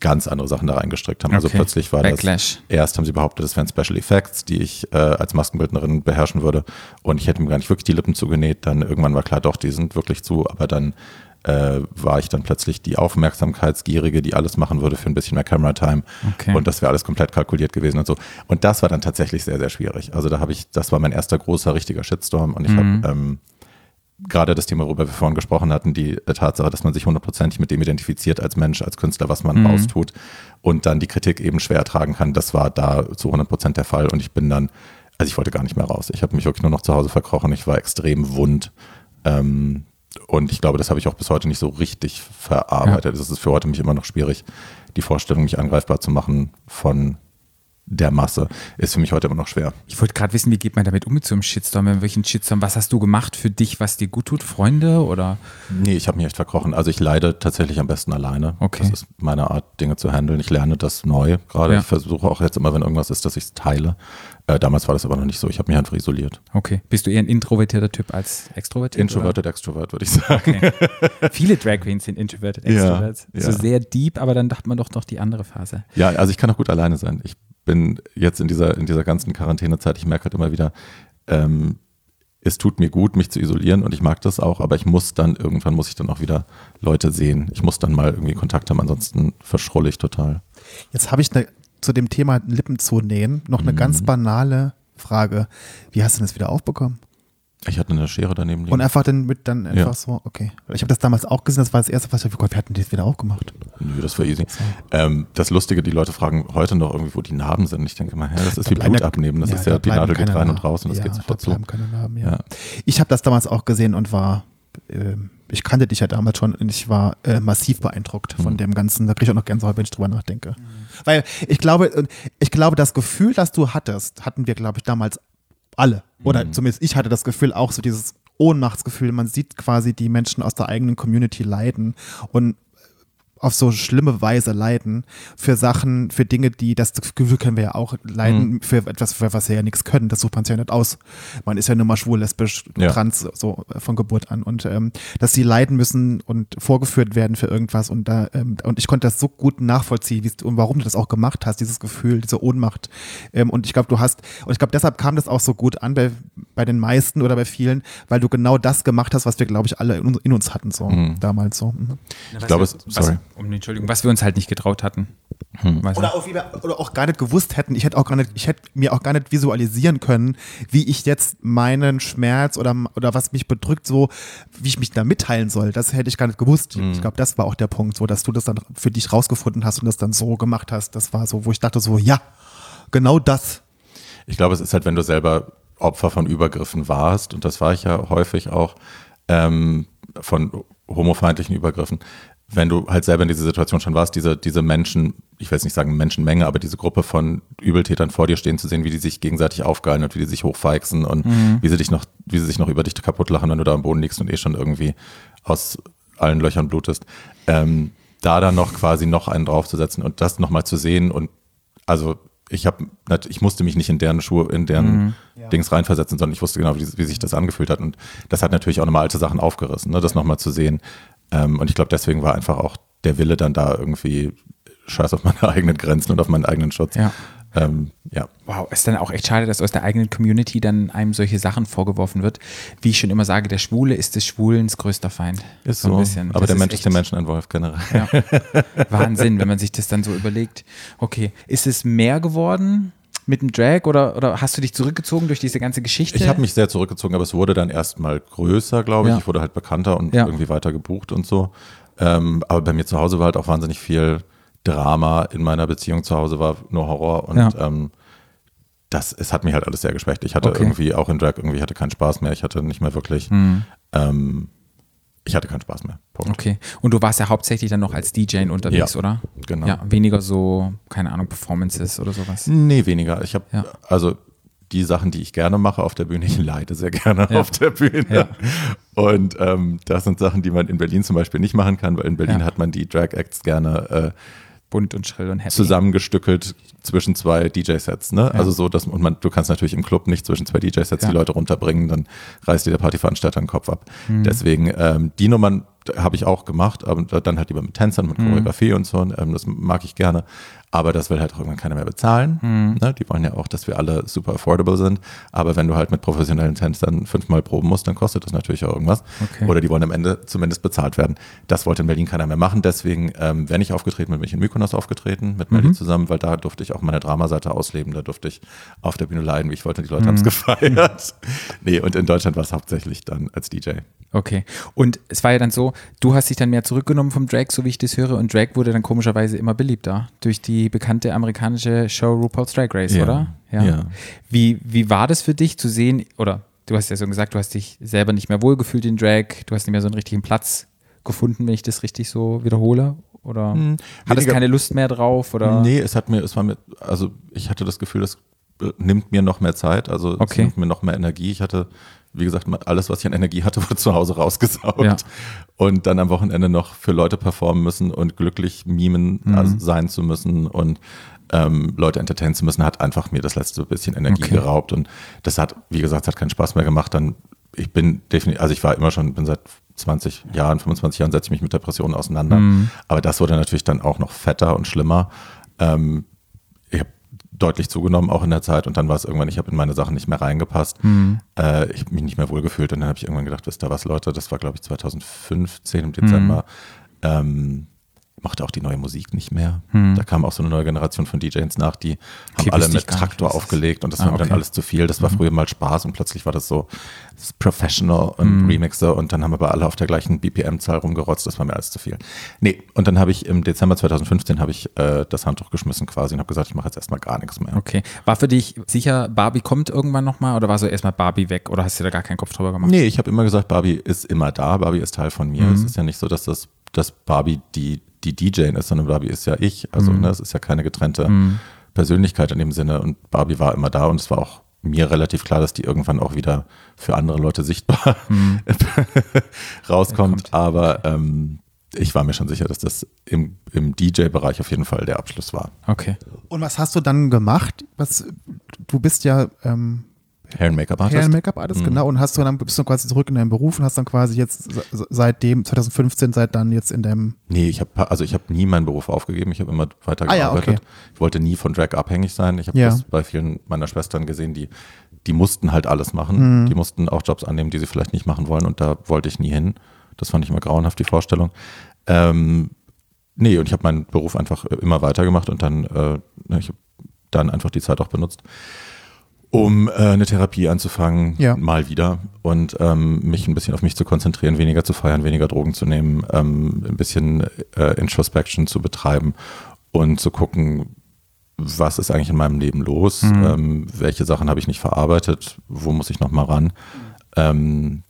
ganz andere Sachen da reingestrickt haben. Also Okay. plötzlich war Backlash. das, erst haben sie behauptet, das wären Special Effects, die ich äh, als Maskenbildnerin beherrschen würde und ich hätte mir gar nicht wirklich die Lippen zugenäht. Dann irgendwann war klar, doch, die sind wirklich zu, aber dann äh, war ich dann plötzlich die Aufmerksamkeitsgierige, die alles machen würde für ein bisschen mehr Camera Time. Okay. Und das wäre alles komplett kalkuliert gewesen und so. Und das war dann tatsächlich sehr, sehr schwierig. Also da habe ich, das war mein erster großer, richtiger Shitstorm und ich Mhm. habe ähm, gerade das Thema, worüber wir vorhin gesprochen hatten, die Tatsache, dass man sich hundertprozentig mit dem identifiziert als Mensch, als Künstler, was man raustut und dann die Kritik eben schwer ertragen kann, das war da zu 100 Prozent der Fall und ich bin dann, also ich wollte gar nicht mehr raus. Ich habe mich wirklich nur noch zu Hause verkrochen, ich war extrem wund ähm, und ich glaube, das habe ich auch bis heute nicht so richtig verarbeitet. Es ist für heute mich immer noch schwierig, die Vorstellung, mich angreifbar zu machen von der Masse, ist für mich heute immer noch schwer. Ich wollte gerade wissen, wie geht man damit um mit so einem Shitstorm? Wenn welchen Shitstorm, was hast du gemacht für dich, was dir gut tut? Freunde oder? Nee, ich habe mich echt verkrochen. Also ich leide tatsächlich am besten alleine. Okay. Das ist meine Art, Dinge zu handeln. Ich lerne das neu gerade. Ja. Ich versuche auch jetzt immer, wenn irgendwas ist, dass ich es teile. Äh, damals war das aber noch nicht so. Ich habe mich einfach isoliert. Okay. Bist du eher ein introvertierter Typ als extrovertiert? Introverted, Extrovert, würde ich sagen. Okay. Viele Drag Queens sind introverted, extroverts. ja. So sehr deep, aber dann dachte man doch noch die andere Phase. Ja, also ich kann auch gut alleine sein. Ich bin jetzt in dieser, in dieser ganzen Quarantänezeit, ich merke halt immer wieder, ähm, es tut mir gut, mich zu isolieren und ich mag das auch, aber ich muss dann, irgendwann muss ich dann auch wieder Leute sehen. Ich muss dann mal irgendwie Kontakt haben, ansonsten verschrolle ich total. Jetzt habe ich ne, zu dem Thema Lippen zu nähen noch eine ganz banale Frage, wie hast du das wieder aufbekommen? Ich hatte eine Schere daneben liegen. Und einfach dann mit dann einfach Ja. so, okay. Ich habe das damals auch gesehen, das war das erste, was ich habe, Gott, wir hatten das wieder aufgemacht. Nö, das war easy. Ähm, das Lustige, die Leute fragen heute noch irgendwie, wo die Narben sind. Ich denke mal, hä, das ist wie bleiben Blut ja- abnehmen. Das ist ja, da die Nadel geht rein Narben. und raus und das ja, geht da sofort zu. bleiben keine Narben, ja. Ja. Ich habe das damals auch gesehen und war, ähm, ich kannte dich ja damals schon und ich war äh, massiv beeindruckt von Mhm. dem Ganzen. Da kriege ich auch noch Gänsehaut, wenn ich drüber nachdenke. Weil ich glaube, äh, ich glaube, das Gefühl, das du hattest, hatten wir, glaube ich, damals alle. Oder Mhm. zumindest ich hatte das Gefühl, auch so dieses Ohnmachtsgefühl. Man sieht quasi die Menschen aus der eigenen Community leiden und auf so schlimme Weise leiden für Sachen, für Dinge, die, das Gefühl können wir ja auch leiden, Mhm. für etwas, für was wir ja nichts können. Das sucht man sich ja nicht aus. Man ist ja nur mal schwul, lesbisch, Ja. trans, so äh, von Geburt an. Und ähm, dass sie leiden müssen und vorgeführt werden für irgendwas. Und da, ähm, und ich konnte das so gut nachvollziehen, und warum du das auch gemacht hast, dieses Gefühl, diese Ohnmacht. Ähm, und ich glaube, du hast, und ich glaube, deshalb kam das auch so gut an bei, bei den meisten oder bei vielen, weil du genau das gemacht hast, was wir, glaube ich, alle in, uns- in uns hatten, so damals so. Mhm. Ich glaube, es- sorry. Um, Entschuldigung, was wir uns halt nicht getraut hatten. Du? Oder wir, oder auch gar nicht gewusst hätten, ich hätte auch gar nicht, ich hätte mir auch gar nicht visualisieren können, wie ich jetzt meinen Schmerz oder, oder was mich bedrückt, so, wie ich mich da mitteilen soll. Das hätte ich gar nicht gewusst. Ich glaube, das war auch der Punkt, so, dass du das dann für dich rausgefunden hast und das dann so gemacht hast. Das war so, wo ich dachte so, ja, genau das. Ich glaube, es ist halt, wenn du selber Opfer von Übergriffen warst, und das war ich ja häufig auch, ähm, von homofeindlichen Übergriffen, wenn du halt selber in dieser Situation schon warst, diese, diese Menschen, ich will jetzt nicht sagen Menschenmenge, aber diese Gruppe von Übeltätern vor dir stehen zu sehen, wie die sich gegenseitig aufgeilen und wie die sich hochfeixen und wie sie dich noch, wie sie sich noch über dich kaputt lachen, wenn du da am Boden liegst und eh schon irgendwie aus allen Löchern blutest. Ähm, da dann noch quasi noch einen draufzusetzen und das nochmal zu sehen und also ich habe, ich musste mich nicht in deren Schuhe, in deren Dings reinversetzen, sondern ich wusste genau, wie, wie sich das angefühlt hat. Und das hat natürlich auch nochmal alte Sachen aufgerissen, ne, das nochmal zu sehen. Ähm, und ich glaube, deswegen war einfach auch der Wille dann da irgendwie scheiß auf meine eigenen Grenzen und auf meinen eigenen Schutz. Ja. Ähm, ja. Wow, ist dann auch echt schade, dass aus der eigenen Community dann einem solche Sachen vorgeworfen wird. Wie ich schon immer sage, der Schwule ist des Schwulens größter Feind. Ist so. ein bisschen. Aber Das der Mensch ist der Menschen ein Wolf generell. Ja. Wahnsinn, wenn man sich das dann so überlegt. Okay, ist es mehr geworden mit dem Drag oder, oder hast du dich zurückgezogen durch diese ganze Geschichte? Ich habe mich sehr zurückgezogen, aber es wurde dann erstmal größer, glaube ich. Ja. Ich wurde halt bekannter und Ja. irgendwie weiter gebucht und so. Ähm, aber bei mir zu Hause war halt auch wahnsinnig viel Drama. In meiner Beziehung zu Hause war nur Horror und Ja. ähm, das, es hat mich halt alles sehr geschwächt. Ich hatte Okay. Mhm. irgendwie auch in Drag irgendwie hatte keinen Spaß mehr. Ich hatte nicht mehr wirklich, ähm, ich hatte keinen Spaß mehr. Punkt. Okay. Und du warst ja hauptsächlich dann noch als DJ unterwegs, Ja, oder? genau. Ja, weniger so, keine Ahnung, Performances oder sowas. Nee, weniger. Ich habe Ja. also die Sachen, die ich gerne mache auf der Bühne, ich leide sehr gerne Ja. auf der Bühne. Und ähm, das sind Sachen, die man in Berlin zum Beispiel nicht machen kann, weil in Berlin hat man die Drag Acts gerne äh, Bunt und schrill und happy. zusammengestückelt zwischen zwei DJ-Sets. Ne? Also so, dass und man, du kannst natürlich im Club nicht zwischen zwei DJ-Sets Ja. die Leute runterbringen, dann reißt dir der Partyveranstalter den Kopf ab. Mhm. Deswegen ähm, die Nummern habe ich auch gemacht, aber dann halt lieber mit Tänzern, mit Mhm. Choreografie und so. Und, ähm, das mag ich gerne. Aber das will halt auch irgendwann keiner mehr bezahlen. Mhm. Ne? Die wollen ja auch, dass wir alle super affordable sind. Aber wenn du halt mit professionellen Tänzern fünfmal proben musst, dann kostet das natürlich auch irgendwas. Okay. Oder die wollen am Ende zumindest bezahlt werden. Das wollte in Berlin keiner mehr machen. Deswegen, ähm, wenn ich aufgetreten bin, bin ich in Mykonos aufgetreten mit Melly zusammen, weil da durfte ich auch meine Dramaseite ausleben. Da durfte ich auf der Bühne leiden, wie ich wollte. Die Leute haben es gefeiert. Nee, und in Deutschland war es hauptsächlich dann als DJ. Okay. Und es war ja dann so, du hast dich dann mehr zurückgenommen vom Drag, so wie ich das höre, und Drag wurde dann komischerweise immer beliebter durch die bekannte amerikanische Show RuPaul's Drag Race, Ja. oder? Ja. Wie, wie war das für dich zu sehen, oder du hast ja so gesagt, du hast dich selber nicht mehr wohlgefühlt in Drag, du hast nicht mehr so einen richtigen Platz gefunden, wenn ich das richtig so wiederhole? Oder hattest weniger- keine Lust mehr drauf? Oder? Nee, es hat mir, es war mir, also ich hatte das Gefühl, das äh, nimmt mir noch mehr Zeit, also es Okay. nimmt mir noch mehr Energie. Ich hatte, wie gesagt, alles, was ich an Energie hatte, wurde zu Hause rausgesaugt. Ja. Und dann am Wochenende noch für Leute performen müssen und glücklich mimen Mhm. also sein zu müssen und ähm, Leute entertainen zu müssen, hat einfach mir das letzte bisschen Energie Okay. geraubt. Und das hat, wie gesagt, es hat keinen Spaß mehr gemacht. Dann, ich bin definitiv, also ich war immer schon, bin seit 20 Jahren, 25 Jahren setze ich mich mit Depressionen auseinander. Mhm. Aber das wurde natürlich dann auch noch fetter und schlimmer. Ähm, deutlich zugenommen auch in der Zeit und dann war es irgendwann, ich habe in meine Sachen nicht mehr reingepasst. Äh, ich habe mich nicht mehr wohlgefühlt und dann habe ich irgendwann gedacht, wisst ihr was, Leute, das war glaube ich 2015 im Dezember. Ähm, mochte auch die neue Musik nicht mehr. Da kam auch so eine neue Generation von DJs nach, die haben alle mit Traktor aufgelegt und das Ah, war mir dann okay. Mhm. alles zu viel. Das war früher mal Spaß und plötzlich war das so das Professional und Mhm. Remixer und dann haben aber alle auf der gleichen BPM-Zahl rumgerotzt. Das war mir alles zu viel. Nee, und dann habe ich im Dezember 2015 habe ich äh, das Handtuch geschmissen quasi und habe gesagt, ich mache jetzt erstmal gar nichts mehr. Okay. War für dich sicher, Barbie kommt irgendwann nochmal oder war so erstmal Barbie weg oder hast du da gar keinen Kopf drüber gemacht? Nee, ich habe immer gesagt, Barbie ist immer da, Barbie ist Teil von mir. Mhm. Es ist ja nicht so, dass das dass Barbie die, die DJ ist, sondern Barbie ist ja ich. Also Mhm. ne, es ist ja keine getrennte Persönlichkeit in dem Sinne. Und Barbie war immer da und es war auch mir relativ klar, dass die irgendwann auch wieder für andere Leute sichtbar Mhm. rauskommt. Aber ähm, ich war mir schon sicher, dass das im, im DJ-Bereich auf jeden Fall der Abschluss war. Okay. Und was hast du dann gemacht? Was, du bist ja ähm, Hair and Make-up Artist. Hair and Make-up Artist, genau. Und hast du dann bist du quasi zurück in deinen Beruf und hast dann quasi jetzt se- seitdem 2015 seit dann jetzt in deinem Nee, ich habe also ich habe nie meinen Beruf aufgegeben. Ich habe immer weiter Ah ja, gearbeitet. okay. Ich wollte nie von Drag abhängig sein. Ich habe Ja. das bei vielen meiner Schwestern gesehen, die die mussten halt alles machen. Mhm. Die mussten auch Jobs annehmen, die sie vielleicht nicht machen wollen. Und da wollte ich nie hin. Das fand ich immer grauenhaft die Vorstellung. Ähm, nee, und ich habe meinen Beruf einfach äh, immer weitergemacht und dann äh, ne, ich habe dann einfach die Zeit auch benutzt, um äh, eine Therapie anzufangen, Ja. mal wieder und ähm, mich ein bisschen auf mich zu konzentrieren, weniger zu feiern, weniger Drogen zu nehmen, ähm, ein bisschen äh, Introspection zu betreiben und zu gucken, was ist eigentlich in meinem Leben los, ähm, welche Sachen habe ich nicht verarbeitet, wo muss ich noch mal ran. Ähm,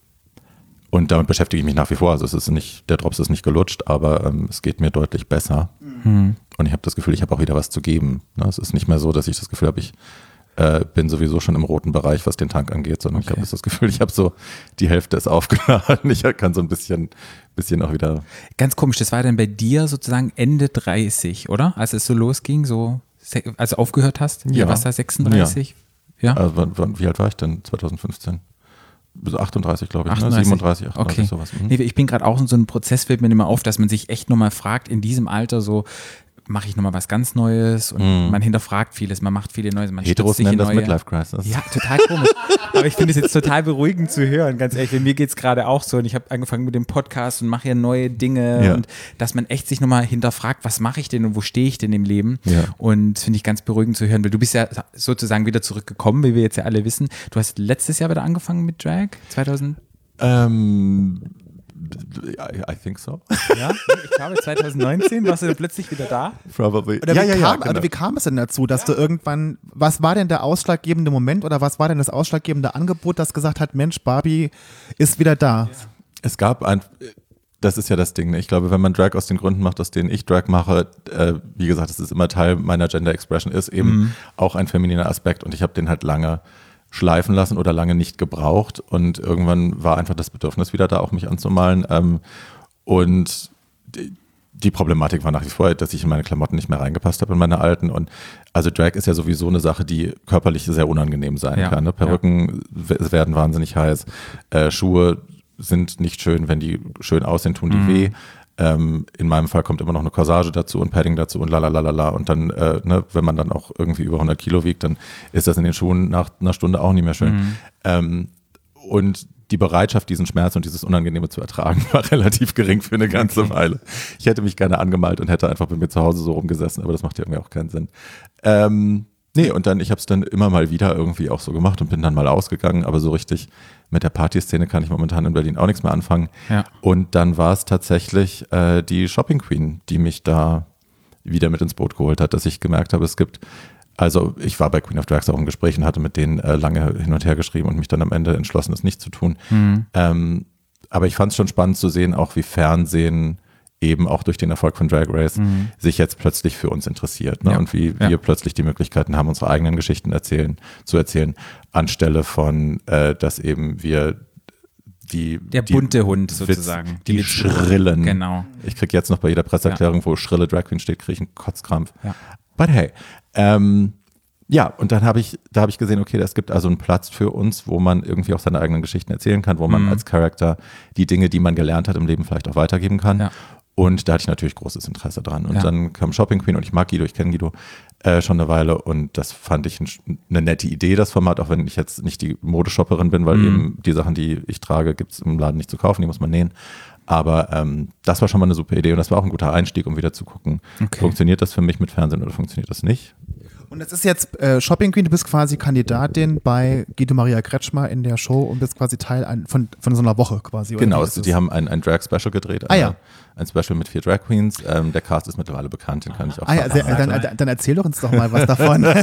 und damit beschäftige ich mich nach wie vor. Also es ist nicht, der Drops ist nicht gelutscht, aber ähm, es geht mir deutlich besser. Und ich habe das Gefühl, ich habe auch wieder was zu geben. Ne? Es ist nicht mehr so, dass ich das Gefühl habe, ich äh, bin sowieso schon im roten Bereich, was den Tank angeht, sondern ich Okay. habe jetzt das Gefühl, ich habe so die Hälfte ist aufgeladen. Ich kann so ein bisschen, bisschen auch wieder. Ganz komisch, das war dann bei dir sozusagen Ende 30, oder? Als es so losging, so, als du aufgehört hast? Ja. warst du 36? Ja. Wann, wann, wie alt war ich denn 2015? So 38, glaube ich. Ne? 38? 37, 38, okay. sowas. Mhm. Nee, ich bin gerade auch in so einem Prozess, fällt mir immer auf, dass man sich echt nochmal fragt, in diesem Alter so, mache ich nochmal was ganz Neues und man hinterfragt vieles, man macht viele Neues, man. Heteros sich nennen in das. Midlife Crisis. Ja, total komisch. Aber ich finde es jetzt total beruhigend zu hören, ganz ehrlich. Mir geht es gerade auch so und ich habe angefangen mit dem Podcast und mache ja neue Dinge Ja. und dass man echt sich nochmal hinterfragt, was mache ich denn und wo stehe ich denn im Leben? Ja. Und das finde ich ganz beruhigend zu hören, weil du bist ja sozusagen wieder zurückgekommen, wie wir jetzt ja alle wissen. Du hast letztes Jahr wieder angefangen mit Drag, 2000, Ähm, I, I think so. ja, ich glaube 2019 warst du dann plötzlich wieder da. Probably. Oder ja, wie, ja, kam, ja, also genau. wie kam es denn dazu, dass du irgendwann, was war denn der ausschlaggebende Moment oder was war denn das ausschlaggebende Angebot, das gesagt hat, Mensch, Barbie ist wieder da? Es gab ein, das ist ja das Ding. Ne? Ich glaube, wenn man Drag aus den Gründen macht, aus denen ich Drag mache, äh, wie gesagt, das ist immer Teil meiner Gender Expression, ist eben auch ein femininer Aspekt und ich habe den halt lange schleifen lassen oder lange nicht gebraucht und irgendwann war einfach das Bedürfnis wieder da, auch mich anzumalen ähm, und die, Problematik war nach wie vor, dass ich in meine Klamotten nicht mehr reingepasst habe in meine alten und also Drag ist ja sowieso eine Sache, die körperlich sehr unangenehm sein Ja, kann. Ne? Perücken w- werden wahnsinnig heiß, äh, Schuhe sind nicht schön, wenn die schön aussehen, tun die weh. Ähm, in meinem Fall kommt immer noch eine Corsage dazu und Padding dazu und lalalala. Und dann, äh, ne, wenn man dann auch irgendwie über 100 Kilo wiegt, dann ist das in den Schuhen nach einer Stunde auch nicht mehr schön. Ähm, und die Bereitschaft, diesen Schmerz und dieses Unangenehme zu ertragen, war relativ gering für eine ganze Weile. Ich hätte mich gerne angemalt und hätte einfach bei mir zu Hause so rumgesessen, aber das macht ja irgendwie auch keinen Sinn. Ähm, nee, und dann, ich habe es dann immer mal wieder irgendwie auch so gemacht und bin dann mal ausgegangen, aber so richtig mit der Partyszene kann ich momentan in Berlin auch nichts mehr anfangen. Ja. Und dann war es tatsächlich äh, die Shopping Queen, die mich da wieder mit ins Boot geholt hat, dass ich gemerkt habe, es gibt, also ich war bei Queen of Drags auch im Gespräch und hatte mit denen äh, lange hin und her geschrieben und mich dann am Ende entschlossen, es nicht zu tun. Ähm, aber ich fand es schon spannend zu sehen, auch wie Fernsehen eben auch durch den Erfolg von Drag Race sich jetzt plötzlich für uns interessiert ne? Ja. und wie Ja. wir plötzlich die Möglichkeiten haben, unsere eigenen Geschichten erzählen, zu erzählen, anstelle von, äh, dass eben wir die Der die bunte Hund Witz- sozusagen. die, Witzbogen. schrillen. Genau. Ich krieg jetzt noch bei jeder Presseerklärung, wo schrille Drag Queen steht, kriege ich einen Kotzkrampf. Ja. But hey, ähm, ja, und dann habe ich, da habe ich gesehen, okay, es gibt also einen Platz für uns, wo man irgendwie auch seine eigenen Geschichten erzählen kann, wo Mhm. man als Charakter die Dinge, die man gelernt hat im Leben vielleicht auch weitergeben kann. Ja. Und da hatte ich natürlich großes Interesse dran. Und Ja. dann kam Shopping Queen und ich mag Guido, ich kenne Guido äh, schon eine Weile und das fand ich ein, eine nette Idee, das Format, auch wenn ich jetzt nicht die Modeshopperin bin, weil Mhm. eben die Sachen, die ich trage, gibt es im Laden nicht zu kaufen, die muss man nähen. Aber ähm, das war schon mal eine super Idee und das war auch ein guter Einstieg, um wieder zu gucken, Okay. funktioniert das für mich mit Fernsehen oder funktioniert das nicht? Und es ist jetzt äh, Shopping Queen, du bist quasi Kandidatin bei Guido Maria Kretschmer in der Show und bist quasi Teil ein, von, von so einer Woche quasi. oder Genau, also ist die haben ein, ein Drag-Special gedreht. Ah, ja. eine- Ein Special mit vier Drag Queens. Ähm, der Cast ist mittlerweile bekannt, den kann ich auch Ah ja, verraten. dann, dann, erzähl doch uns doch mal was davon.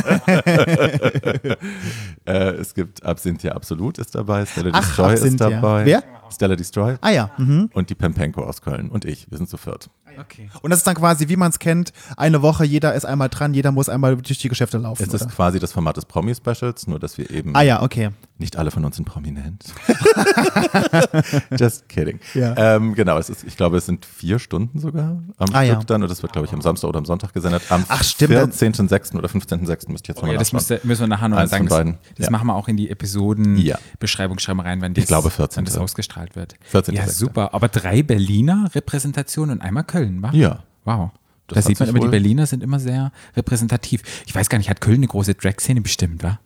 Äh, es gibt Absinthia Absolut ist dabei, Stella Ach, Destroy ist Absinthia. dabei. Wer? Stella Destroy ah ja. Mhm. und die Pempenko aus Köln und ich. Wir sind zu viert. Okay. Und das ist dann quasi, wie man es kennt, eine Woche, jeder ist einmal dran, jeder muss einmal durch die Geschäfte laufen. Es ist oder? quasi das Format des Promi-Specials, nur dass wir eben Ah ja, okay. Nicht alle von uns sind prominent. Just kidding. Ja. Ähm, genau, es ist, ich glaube, es sind vier Stunden sogar am Ah, Stück ja. dann und das wird, glaube ich, am Samstag oder am Sonntag gesendet. Am Ach, stimmt, dann- 14.06. oder 15.06. müsste ich jetzt Oh, nochmal ja, das müsste, müssen wir nachher noch mal Eins sagen. Das, beiden. das Ja. machen wir auch in die. Episoden-Beschreibung, schreiben wir rein, wenn, das, glaube, 14.. wenn das ausgestrahlt wird. 14.. Ja, super. Aber drei Berliner Repräsentationen und einmal Köln, wa? Ja. Wow. Das da sieht man immer, die Berliner sind immer sehr repräsentativ. Ich weiß gar nicht, hat Köln eine große Drag-Szene bestimmt, wa?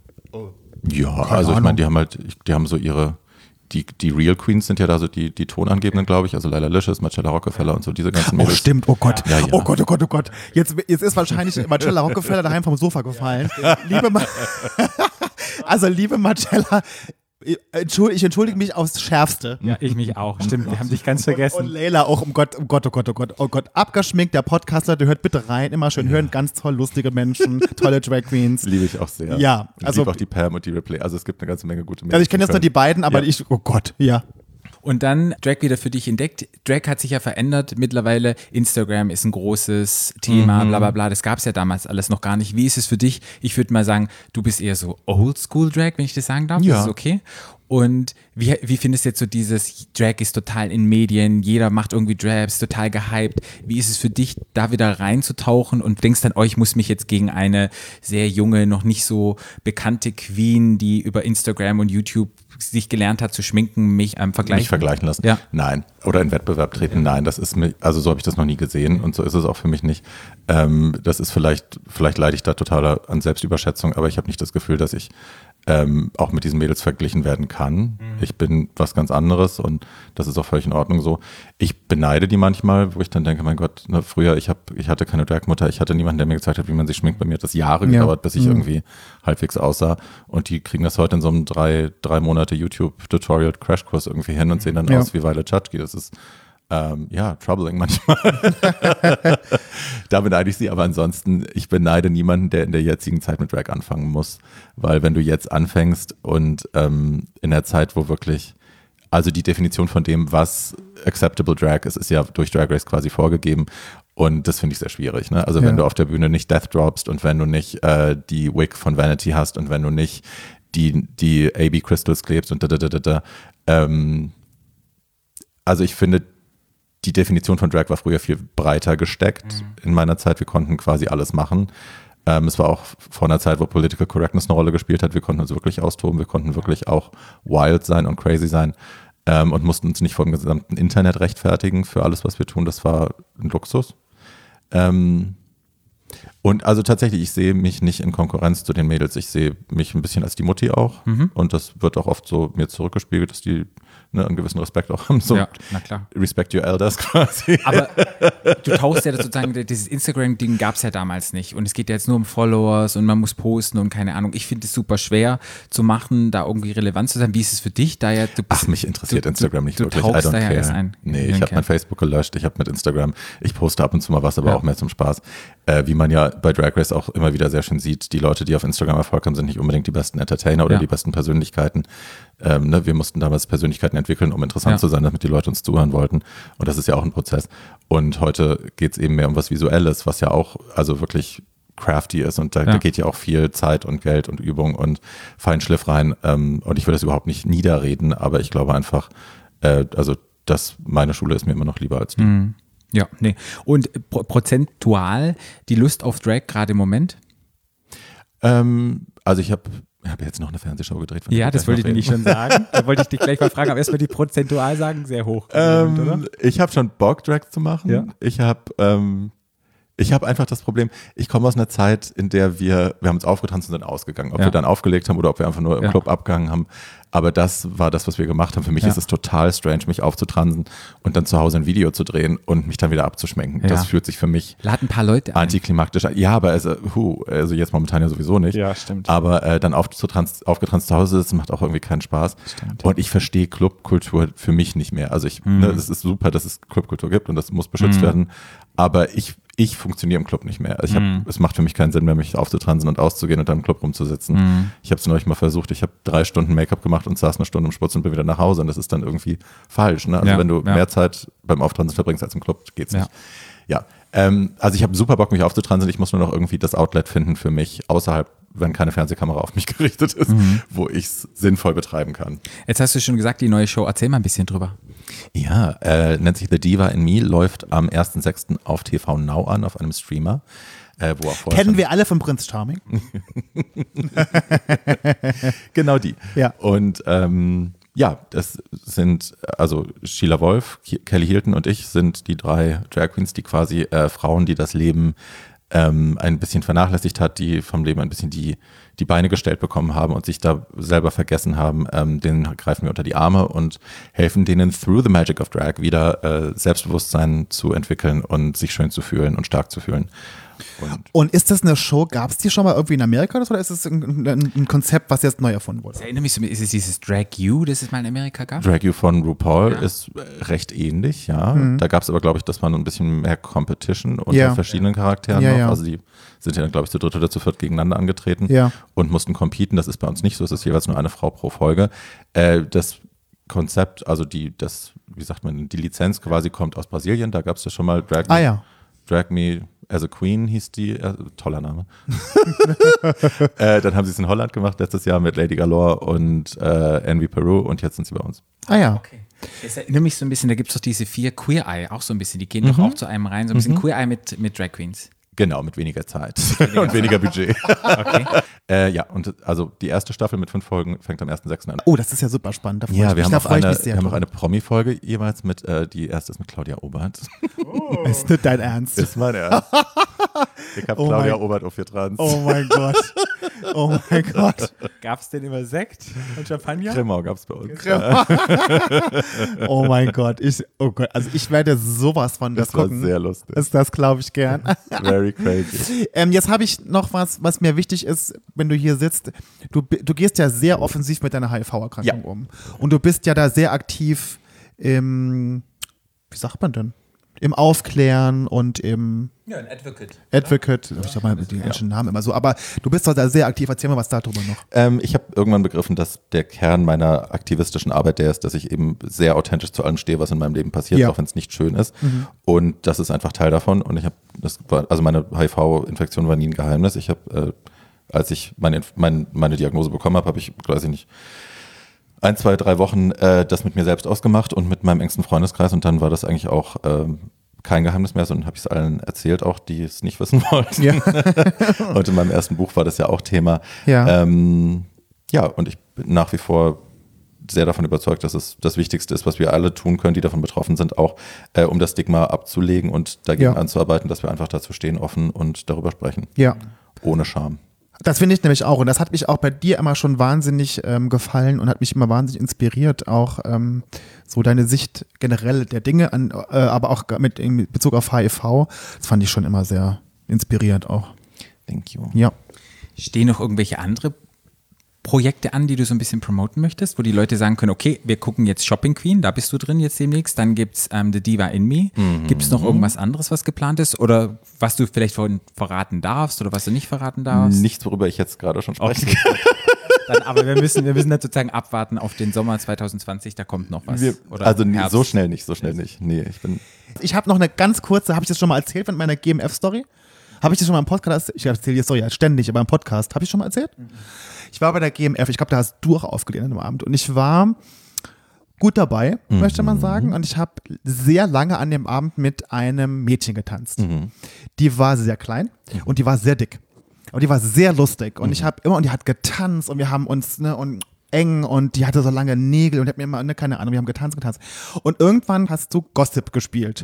Ja, also ich meine, die haben halt, die haben so ihre, die, die Real Queens sind ja da so die, die Tonangebenden, glaube ich, also Laila Licious, Marcella Rockefeller und so diese ganzen Oh, Mädels. stimmt. Oh Gott. Ja, ja. Oh Gott, oh Gott, oh Gott. Jetzt, jetzt ist wahrscheinlich Marcella Rockefeller daheim vom Sofa gefallen. Liebe Ma Also, liebe Marcella, entschuld- ich entschuldige mich aufs Schärfste. Ja, ich mich auch. Stimmt, wir haben dich ganz Und vergessen. Leila auch, um Gott, um Gott, oh Gott, oh Gott, oh Gott. Abgeschminkt, der Podcaster, der hört bitte rein, immer schön hören, ganz toll, lustige Menschen, tolle Drag Queens. Liebe ich auch sehr. Ja, ich also- liebe auch die Pam und die Replay. Also es gibt eine ganze Menge gute Also ich kenne jetzt nur die beiden, aber Ja. ich, oh Gott, ja. Und dann Drag wieder für dich entdeckt. Drag hat sich ja verändert. Mittlerweile Instagram ist ein großes Thema, Mhm. bla bla bla. Das gab es ja damals alles noch gar nicht. Wie ist es für dich? Ich würde mal sagen, du bist eher so Oldschool Drag, wenn ich das sagen darf. Ja. Das ist okay. Und wie, wie findest du jetzt so dieses Drag ist total in Medien, jeder macht irgendwie Drags, total gehypt. Wie ist es für dich, da wieder reinzutauchen und denkst dann, oh, ich muss mich jetzt gegen eine sehr junge, noch nicht so bekannte Queen, die über Instagram und YouTube sich gelernt hat zu schminken, mich am Vergleich Mich vergleichen lassen? Ja. Nein. Oder in Wettbewerb treten? Nein, das ist mir, also so habe ich das noch nie gesehen und so ist es auch für mich nicht. Ähm, das ist vielleicht, vielleicht leide ich da total an Selbstüberschätzung, aber ich habe nicht das Gefühl, dass ich ähm, auch mit diesen Mädels verglichen werden kann. Ich bin was ganz anderes und das ist auch völlig in Ordnung so. Ich beneide die manchmal, wo ich dann denke, mein Gott, ne, früher, ich, hab, ich hatte keine Dragmutter, ich hatte niemanden, der mir gezeigt hat, wie man sich schminkt. Bei mir hat das Jahre Ja. gedauert, bis ich irgendwie halbwegs aussah. Und die kriegen das heute in so einem drei, drei Monate YouTube-Tutorial-Crashkurs irgendwie hin und sehen dann Ja. aus wie Violet Chachki. Das ist ähm, ja, troubling manchmal. da beneide ich sie, aber ansonsten, ich beneide niemanden, der in der jetzigen Zeit mit Drag anfangen muss. Weil wenn du jetzt anfängst und ähm, in der Zeit, wo wirklich, also die Definition von dem, was acceptable Drag ist, ist ja durch Drag Race quasi vorgegeben. Und das finde ich sehr schwierig. Ne? Also Ja. wenn du auf der Bühne nicht Death droppst und wenn du nicht äh, die Wig von Vanity hast und wenn du nicht die, die AB Crystals klebst und da, da, da, da, da. Ähm, also ich finde, die Definition von Drag war früher viel breiter gesteckt in meiner Zeit. Wir konnten quasi alles machen. Ähm, es war auch vor einer Zeit, wo Political Correctness eine Rolle gespielt hat. Wir konnten uns wirklich austoben. Wir konnten wirklich auch wild sein und crazy sein ähm, und mussten uns nicht vor dem gesamten Internet rechtfertigen für alles, was wir tun. Das war ein Luxus. Ähm, und also tatsächlich, ich sehe mich nicht in Konkurrenz zu den Mädels. Ich sehe mich ein bisschen als die Mutti auch. Und das wird auch oft so mir zurückgespiegelt, dass die ne, einen gewissen Respekt auch haben. So Ja, na klar. Respect your elders quasi. Aber du tauchst ja sozusagen, dieses Instagram-Ding gab es ja damals nicht. Und es geht ja jetzt nur um Followers und man muss posten und keine Ahnung. Ich finde es super schwer zu machen, da irgendwie relevant zu sein. Wie ist es für dich? Da ja, du Ach, mich interessiert du, Instagram nicht du, wirklich. Du I don't ja care. erst ein. Nee, ich habe mein Facebook gelöscht, ich habe mit Instagram, ich poste ab und zu mal was, aber Ja. auch mehr zum Spaß. Äh, wie man ja bei Drag Race auch immer wieder sehr schön sieht, die Leute, die auf Instagram Erfolg haben, sind nicht unbedingt die besten Entertainer oder Ja. die besten Persönlichkeiten. Ähm, ne, wir mussten damals Persönlichkeiten entwickeln, um interessant Ja. zu sein, damit die Leute uns zuhören wollten. Und das ist ja auch ein Prozess. Und heute geht es eben mehr um was Visuelles, was ja auch also wirklich crafty ist und da, Ja. da geht ja auch viel Zeit und Geld und Übung und Feinschliff rein. Ähm, und ich will das überhaupt nicht niederreden, aber ich glaube einfach, äh, also das, meine Schule ist mir immer noch lieber als die. Mhm. Ja, nee. Und pro prozentual die Lust auf Drag gerade im Moment? Ähm, also ich habe hab jetzt noch eine Fernsehshow gedreht. von Ja, das wollte ich nämlich reden. schon sagen. Da wollte ich dich gleich mal fragen, aber erstmal die prozentual sagen, sehr hoch. im Moment, Ähm, ich habe schon Bock, Drag zu machen. Ja. Ich habe, ähm, Ich habe einfach das Problem, ich komme aus einer Zeit, in der wir, wir haben uns aufgetanzt und sind ausgegangen. Ob Ja. wir dann aufgelegt haben oder ob wir einfach nur im Ja. Club abgegangen haben. Aber das war das, was wir gemacht haben. Für mich Ja. ist es total strange, mich aufzutransen und dann zu Hause ein Video zu drehen und mich dann wieder abzuschminken. Ja. Das fühlt sich für mich Lad ein paar Leute ein. antiklimaktisch an. Ja, aber also, hu, also jetzt momentan ja sowieso nicht. Ja, stimmt. Aber äh, dann aufzutrans, aufgetranst zu Hause sitzen macht auch irgendwie keinen Spaß. Stimmt. Und ich verstehe Clubkultur für mich nicht mehr. Also ich, Mhm. ne, es ist super, dass es Clubkultur gibt und das muss beschützt werden. Aber ich, ich funktioniere im Club nicht mehr. Also ich hab, es macht für mich keinen Sinn mehr, mich aufzutransen und auszugehen und dann im Club rumzusitzen. Mhm. Ich habe es neulich mal versucht. Ich habe drei Stunden Make-up gemacht und saß eine Stunde im Sputz und bin wieder nach Hause. Und das ist dann irgendwie falsch. Ne? Also Ja, wenn du ja. mehr Zeit beim Auftransen verbringst als im Club, geht's Ja. nicht. Ja, ähm, also ich habe super Bock, mich aufzutransen. Ich muss nur noch irgendwie das Outlet finden für mich, außerhalb, wenn keine Fernsehkamera auf mich gerichtet ist, Mhm. wo ich es sinnvoll betreiben kann. Jetzt hast du schon gesagt, die neue Show, erzähl mal ein bisschen drüber. Ja, äh, nennt sich The Diva in Me, läuft am 1.6. auf TV Now an, auf einem Streamer. Äh, wo auch vorher Kennen wir alle von Prinz Charming? Genau die. Ja. Und ähm, ja, das sind, also Sheila Wolf, Ke- Kelly Hilton und ich sind die drei Drag Queens, die quasi äh, Frauen, die das Leben ähm, ein bisschen vernachlässigt hat, die vom Leben ein bisschen die, die Beine gestellt bekommen haben und sich da selber vergessen haben, ähm, denen greifen wir unter die Arme und helfen denen through the magic of Drag wieder äh, Selbstbewusstsein zu entwickeln und sich schön zu fühlen und stark zu fühlen. Und Und ist das eine Show, gab es die schon mal irgendwie in Amerika oder ist es ein, ein, ein Konzept, was jetzt neu erfunden wurde? Ich erinnere mich so, ist es dieses Drag You, das es mal in Amerika gab? Drag You von RuPaul ist äh, recht ähnlich, ja. Da gab es aber, glaube ich, dass man ein bisschen mehr Competition unter Mhm. Ja. verschiedenen Charakteren Ja, noch. ja. Also die sind ja dann, glaube ich, zu dritt oder zu viert gegeneinander angetreten Ja. und mussten competen. Das ist bei uns nicht so, es ist jeweils nur eine Frau pro Folge. Äh, das Konzept, also die, das, wie sagt man, die Lizenz quasi kommt aus Brasilien, da gab es ja schon mal Drag Ah ja. Drag Me as a Queen hieß die, äh, toller Name. äh, dann haben sie es in Holland gemacht letztes Jahr mit Lady Galore und äh, Envy Peru und jetzt sind sie bei uns. Ah ja. Okay. Das erinnert mich so ein bisschen, da gibt es doch diese vier Queer Eye, auch so ein bisschen, die gehen Mhm. doch auch zu einem rein, so ein bisschen Queer Eye mit, mit Drag Queens. Genau, mit weniger Zeit und weniger Budget. Okay. äh, ja, und also die erste Staffel mit fünf Folgen fängt am 1.6. an. Oh, das ist ja super spannend. Da freue ich Ja, mich, wir haben auch eine, wir haben auch eine Promi-Folge jeweils mit, äh, die erste ist mit Claudia Obert. Ist nicht dein Ernst. Ist mein Ernst. Ich habe Oh Claudia mein- Obert auf vier Trans. Oh mein Gott. Oh mein Gott. Gab es denn immer Sekt und Champagner? Grimau gab es bei uns. Oh mein Gott. Ich, oh Gott. Also ich werde sowas von das, Das war gucken. sehr lustig. Das, das glaube ich gern. Very crazy. Ähm, jetzt habe ich noch was, was mir wichtig ist, wenn du hier sitzt. Du, du gehst ja sehr offensiv mit deiner HIV-Erkrankung Ja. um. Und du bist ja da sehr aktiv im, wie sagt man denn? Im Aufklären und im Ja, ein Advocate. Advocate. Ich sag mal die englischen Namen immer so. Aber du bist doch da sehr aktiv. Erzähl mal was darüber noch. Ähm, ich habe irgendwann begriffen, dass der Kern meiner aktivistischen Arbeit der ist, dass ich eben sehr authentisch zu allem stehe, was in meinem Leben passiert, Ja. auch wenn es nicht schön ist. Und das ist einfach Teil davon. Und ich habe, das war, also meine HIV-Infektion war nie ein Geheimnis. Ich habe, äh, als ich meine, mein, meine Diagnose bekommen habe, habe ich, weiß ich nicht, ein, zwei, drei Wochen äh, das mit mir selbst ausgemacht und mit meinem engsten Freundeskreis. Und dann war das eigentlich auch ähm, kein Geheimnis mehr, sondern habe ich es allen erzählt, auch die es nicht wissen wollten. Ja. und in meinem ersten Buch war das ja auch Thema. Ja. Ähm, ja, und ich bin nach wie vor sehr davon überzeugt, dass es das Wichtigste ist, was wir alle tun können, die davon betroffen sind, auch äh, um das Stigma abzulegen und dagegen Ja. anzuarbeiten, dass wir einfach dazu stehen, offen und darüber sprechen. Ja. Ohne Scham. Das finde ich nämlich auch. Und das hat mich auch bei dir immer schon wahnsinnig ähm, gefallen und hat mich immer wahnsinnig inspiriert, auch ähm, so deine Sicht generell der Dinge, an, äh, aber auch mit in Bezug auf HIV. Das fand ich schon immer sehr inspirierend auch. Thank you. Ja. Stehen noch irgendwelche andere Projekte an, die du so ein bisschen promoten möchtest, wo die Leute sagen können, okay, wir gucken jetzt Shopping Queen, da bist du drin jetzt demnächst, dann gibt es ähm, The Diva in Me. Gibt es noch irgendwas anderes, was geplant ist oder was du vielleicht von verraten darfst oder was du nicht verraten darfst? Nichts, worüber ich jetzt gerade schon sprechen Okay. Dann, aber wir müssen, wir müssen dann sozusagen abwarten auf den Sommer 2020, da kommt noch was. Wir, Oder also nee, so schnell nicht, so schnell nicht. Nee, ich bin. Ich habe noch eine ganz kurze, habe ich das schon mal erzählt mit meiner GMF-Story? Habe ich das schon mal im Podcast? Ich erzähle die Story ja ständig, aber im Podcast. Habe ich schon mal erzählt? Ich war bei der GMF, ich glaube, da hast du auch aufgelehnt an dem Abend. Und ich war gut dabei, möchte man sagen. Und ich habe sehr lange an dem Abend mit einem Mädchen getanzt. Die war sehr klein und die war sehr dick. Und die war sehr lustig. Und ich habe immer, und die hat getanzt und wir haben uns, ne, und eng und die hatte so lange Nägel und hat mir immer, ne, keine Ahnung, wir haben getanzt, getanzt. Und irgendwann hast du Gossip gespielt.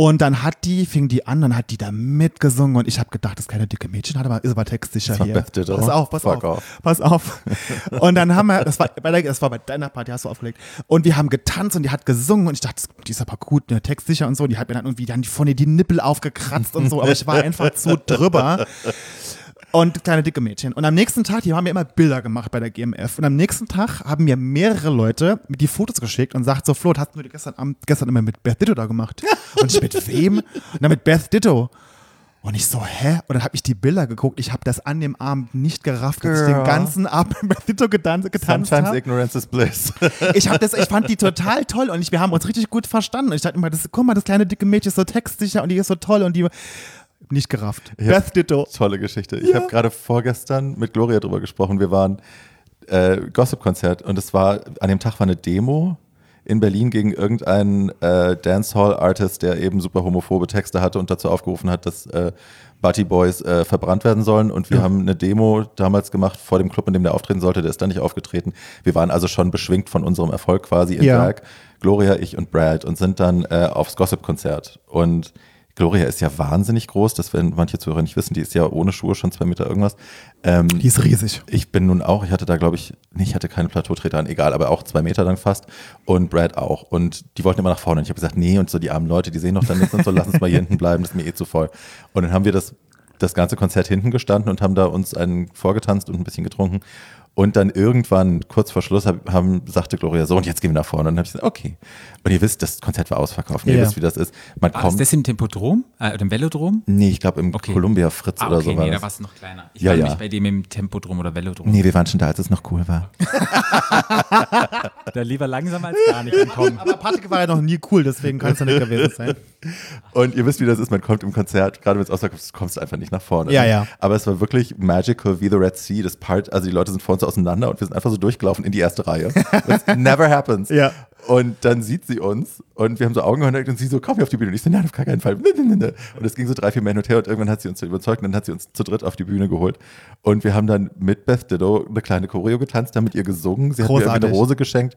Und dann hat die, fing die an, dann hat die da mitgesungen und ich habe gedacht, das kleine dicke Mädchen hat aber, ist aber textsicher Das war hier. Ditto. Pass auf, pass auf, off. pass auf. Und dann haben wir, das war, bei der, das war bei deiner Party, hast du aufgelegt. Und wir haben getanzt und die hat gesungen und ich dachte, die ist aber gut, ne, textsicher und so. Die hat mir dann irgendwie dann ihr die Nippel aufgekratzt und so, aber ich war einfach zu drüber. Und kleine dicke Mädchen. Und am nächsten Tag, die haben mir immer Bilder gemacht bei der GMF. Und am nächsten Tag haben mir mehrere Leute mit die Fotos geschickt und sagt so, Flo, hast du gestern Abend, gestern immer mit Beth Ditto da gemacht? Und ich mit wem? Und dann mit Beth Ditto. Und ich so, hä? Und dann habe ich die Bilder geguckt. Ich habe das an dem Abend nicht gerafft, dass ich den Girl. ganzen Abend mit Beth Ditto getanzt, getanzt Sometimes ignorance is bliss. Ich, hab das, ich fand die total toll und ich, wir haben uns richtig gut verstanden. Und ich dachte immer, das, guck mal, das kleine dicke Mädchen ist so textsicher und die ist so toll und die nicht gerafft. Ich Beth Ditto. Tolle Geschichte. Ich habe gerade vorgestern mit Gloria drüber gesprochen. Wir waren äh, Gossip-Konzert und es war, an dem Tag war eine Demo in Berlin gegen irgendeinen äh, Dancehall-Artist, der eben super homophobe Texte hatte und dazu aufgerufen hat, dass äh, Butty Boys äh, verbrannt werden sollen. Und wir haben eine Demo damals gemacht vor dem Club, in dem der auftreten sollte. Der ist dann nicht aufgetreten. Wir waren also schon beschwingt von unserem Erfolg quasi in Ja. Drag. Gloria, ich und Brad und sind dann äh, aufs Gossip-Konzert. Und Gloria ist ja wahnsinnig groß, das werden manche Zuhörer nicht wissen, die ist ja ohne Schuhe schon zwei Meter irgendwas. Ähm, Die ist riesig. ich bin nun auch, ich hatte da glaube ich, nee, ich hatte keine Plateautreter an, egal, aber auch zwei Meter lang fast und Brad auch. Und die wollten immer nach vorne und ich habe gesagt, nee, und so die armen Leute, die sehen doch dann nichts und so, lass uns mal hier hinten bleiben, das ist mir eh zu voll. Und dann haben wir das, das ganze Konzert hinten gestanden und haben da uns einen vorgetanzt und ein bisschen getrunken. Und dann irgendwann, kurz vor Schluss, hab, haben, sagte Gloria so, und jetzt gehen wir nach vorne. Und dann habe ich gesagt, okay. Und ihr wisst, das Konzert war ausverkauft. Und Ihr Ja. wisst, wie das ist. Man War das kommt. das im Tempodrom? Äh, oder im Velodrom? Nee, ich glaube im Okay. Columbia Fritz Ah, oder okay, so war nee, da war es noch kleiner. Ich Ja, war ja. nämlich bei dem im Tempodrom oder Velodrom. Nee, wir waren schon da, als es noch cool war. Da lieber langsam als gar nicht ankommen. Aber Patrick war ja noch nie cool, deswegen kann es ja nicht gewesen sein. Und ihr wisst, wie das ist, man kommt im Konzert, gerade wenn es ausverkauft ist, kommst du einfach nicht nach vorne. Ja, ja. Aber es war wirklich magical wie the Red Sea. Das Part, also die Leute sind vor uns auseinander und wir sind einfach so durchgelaufen in die erste Reihe. Das never happens. Ja. Und dann sieht sie uns und wir haben so Augenkontakt und sie so, komm hier auf die Bühne. Und ich so, nein, auf gar keinen Fall. Und es ging so drei, vier Mal hin und her und irgendwann hat sie uns überzeugt und dann hat sie uns zu dritt auf die Bühne geholt. Und wir haben dann mit Beth Ditto eine kleine Choreo getanzt, haben mit ihr gesungen. Sie hat mir Großartig. eine Rose geschenkt.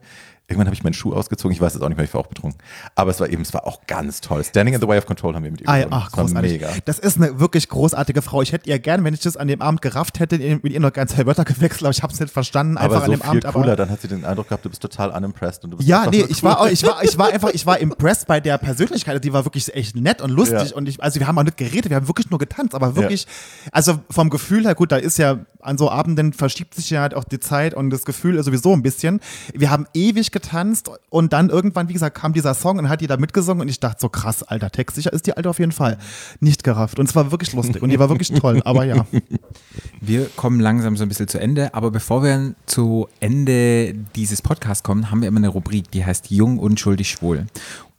Irgendwann habe ich meinen Schuh ausgezogen. Ich weiß es auch nicht mehr, ich war auch betrunken. Aber es war eben, es war auch ganz toll. Standing in the Way of Control haben wir mit ihr Ah, ja, gesungen. ach, großartig. mega. Das ist eine wirklich großartige Frau. Ich hätte ihr gern, wenn ich das an dem Abend gerafft hätte, mit ihr noch ganz zwei Wörter gewechselt, aber ich habe es nicht verstanden. Aber Einfach so an dem viel Abend. cooler, aber dann hat sie den Eindruck gehabt, du bist total unimpressed und du bist ja, nee, ich cool. war, ich war, ich war einfach, ich war impressed bei der Persönlichkeit. Die war wirklich echt nett und lustig. Ja. Und ich, also wir haben auch nicht geredet, wir haben wirklich nur getanzt, aber wirklich, also vom Gefühl her, gut, da ist ja an so Abenden verschiebt sich ja halt auch die Zeit und das Gefühl sowieso ein bisschen. Wir haben ewig getanzt und dann irgendwann, wie gesagt, kam dieser Song und hat die da mitgesungen und ich dachte so krass, alter Text, sicher ist die alte auf jeden Fall. Nicht gerafft. Und es war wirklich lustig und die war wirklich toll, aber ja. Wir kommen langsam so ein bisschen zu Ende, aber bevor wir zu Ende dieses Podcasts kommen, haben wir immer eine Rubrik, die heißt Jung, Unschuldig, Schwul.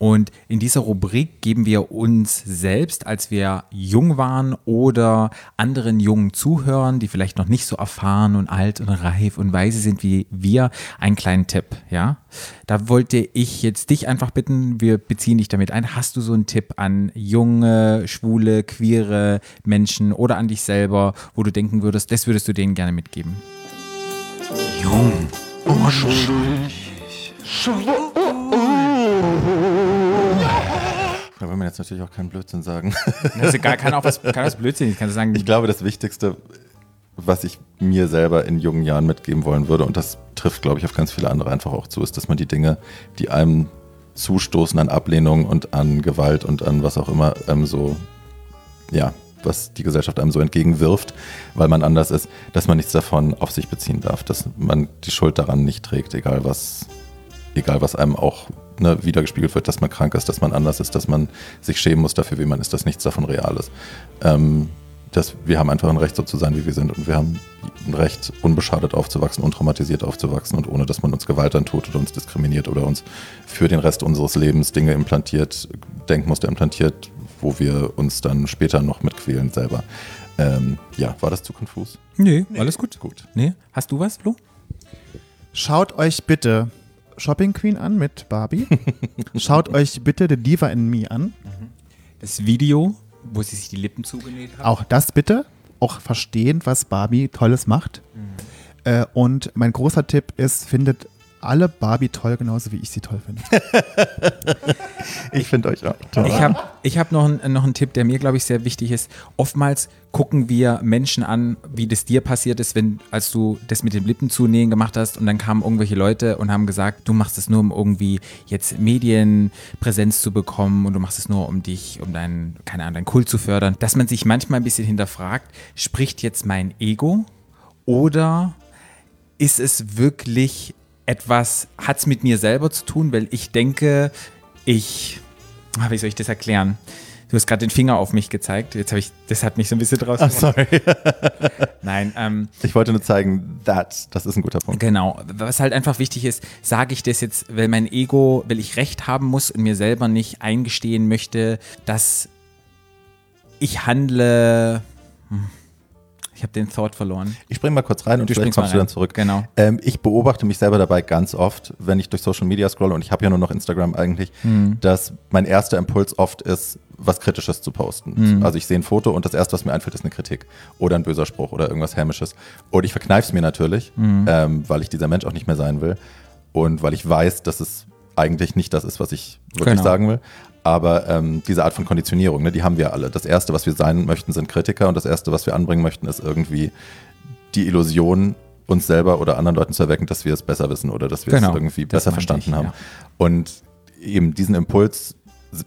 Und in dieser Rubrik geben wir uns selbst, als wir jung waren oder anderen jungen Zuhörern, die vielleicht noch nicht so erfahren und alt und reif und weise sind wie wir, einen kleinen Tipp. Ja, da wollte ich jetzt dich einfach bitten, wir beziehen dich damit ein. Hast du so einen Tipp an junge, schwule, queere Menschen oder an dich selber, wo du denken würdest, das würdest du denen gerne mitgeben? Da will man jetzt natürlich auch keinen Blödsinn sagen. Das ist egal, kann auch was, kann was Blödsinniges, kannst du sagen, Ich glaube, das Wichtigste, was ich mir selber in jungen Jahren mitgeben wollen würde, und das trifft, glaube ich, auf ganz viele andere einfach auch zu, ist, dass man die Dinge, die einem zustoßen an Ablehnung und an Gewalt und an was auch immer, ähm, so, ja, was die Gesellschaft einem so entgegenwirft, weil man anders ist, dass man nichts davon auf sich beziehen darf, dass man die Schuld daran nicht trägt, egal was, egal was einem auch ne, wiedergespiegelt wird, dass man krank ist, dass man anders ist, dass man sich schämen muss dafür, wie man ist, dass nichts davon real ist. Ähm, dass wir haben einfach ein Recht, so zu sein, wie wir sind. Und wir haben ein Recht, unbeschadet aufzuwachsen, untraumatisiert aufzuwachsen und ohne, dass man uns Gewalt antut oder uns diskriminiert oder uns für den Rest unseres Lebens Dinge implantiert, Denkmuster implantiert, wo wir uns dann später noch mitquälen selber. Ähm, ja, war das zu konfus? nee, alles gut. Gut. Nee, hast du was, Flo? Schaut euch bitte Shopping Queen an mit Barbie. Schaut euch bitte The Diva in Me an. Das Video, wo sie sich die Lippen zugenäht hat. Auch das bitte. Auch verstehen, was Barbie Tolles macht. Äh, und mein großer Tipp ist, findet alle Barbie toll, genauso wie ich sie toll finde. Ich finde euch auch toll. Ich habe ich hab noch, einen- noch einen Tipp, der mir, glaube ich, sehr wichtig ist. Oftmals gucken wir Menschen an, wie das dir passiert ist, wenn, als du das mit dem Lippenzunähen gemacht hast und dann kamen irgendwelche Leute und haben gesagt, du machst es nur, um irgendwie jetzt Medienpräsenz zu bekommen und du machst es nur, um dich, um deinen, keine Ahnung, deinen Kult zu fördern. Dass man sich manchmal ein bisschen hinterfragt, spricht jetzt mein Ego oder ist es wirklich etwas, hat es mit mir selber zu tun, weil ich denke, ich, ah, wie soll ich das erklären? Du hast gerade den Finger auf mich gezeigt. Jetzt habe ich, das hat mich so ein bisschen draus. Ach, sorry. Nein, ähm, Ich wollte nur zeigen, that, das ist ein guter Punkt. genau. Was halt einfach wichtig ist, sage ich das jetzt, weil mein Ego, weil ich Recht haben muss und mir selber nicht eingestehen möchte, dass ich handle. Hm, Ich habe den Thought verloren. Ich spring mal kurz rein und Du vielleicht kommst du rein. dann zurück. Genau. Ähm, ich beobachte mich selber dabei ganz oft, wenn ich durch Social Media scrolle, und ich habe ja nur noch Instagram eigentlich, Hm. dass mein erster Impuls oft ist, was Kritisches zu posten. Hm. Also ich sehe ein Foto und das erste, was mir einfällt, ist eine Kritik oder ein böser Spruch oder irgendwas Hämisches. Und ich verkneife es mir natürlich, Hm. ähm, weil ich dieser Mensch auch nicht mehr sein will und weil ich weiß, dass es eigentlich nicht das ist, was ich wirklich Genau. sagen will. Aber ähm, diese Art von Konditionierung, ne, die haben wir alle. Das Erste, was wir sein möchten, sind Kritiker und das Erste, was wir anbringen möchten, ist irgendwie die Illusion, uns selber oder anderen Leuten zu erwecken, dass wir es besser wissen oder dass wir Genau, es irgendwie besser verstanden ich, haben. ja. Und eben diesen Impuls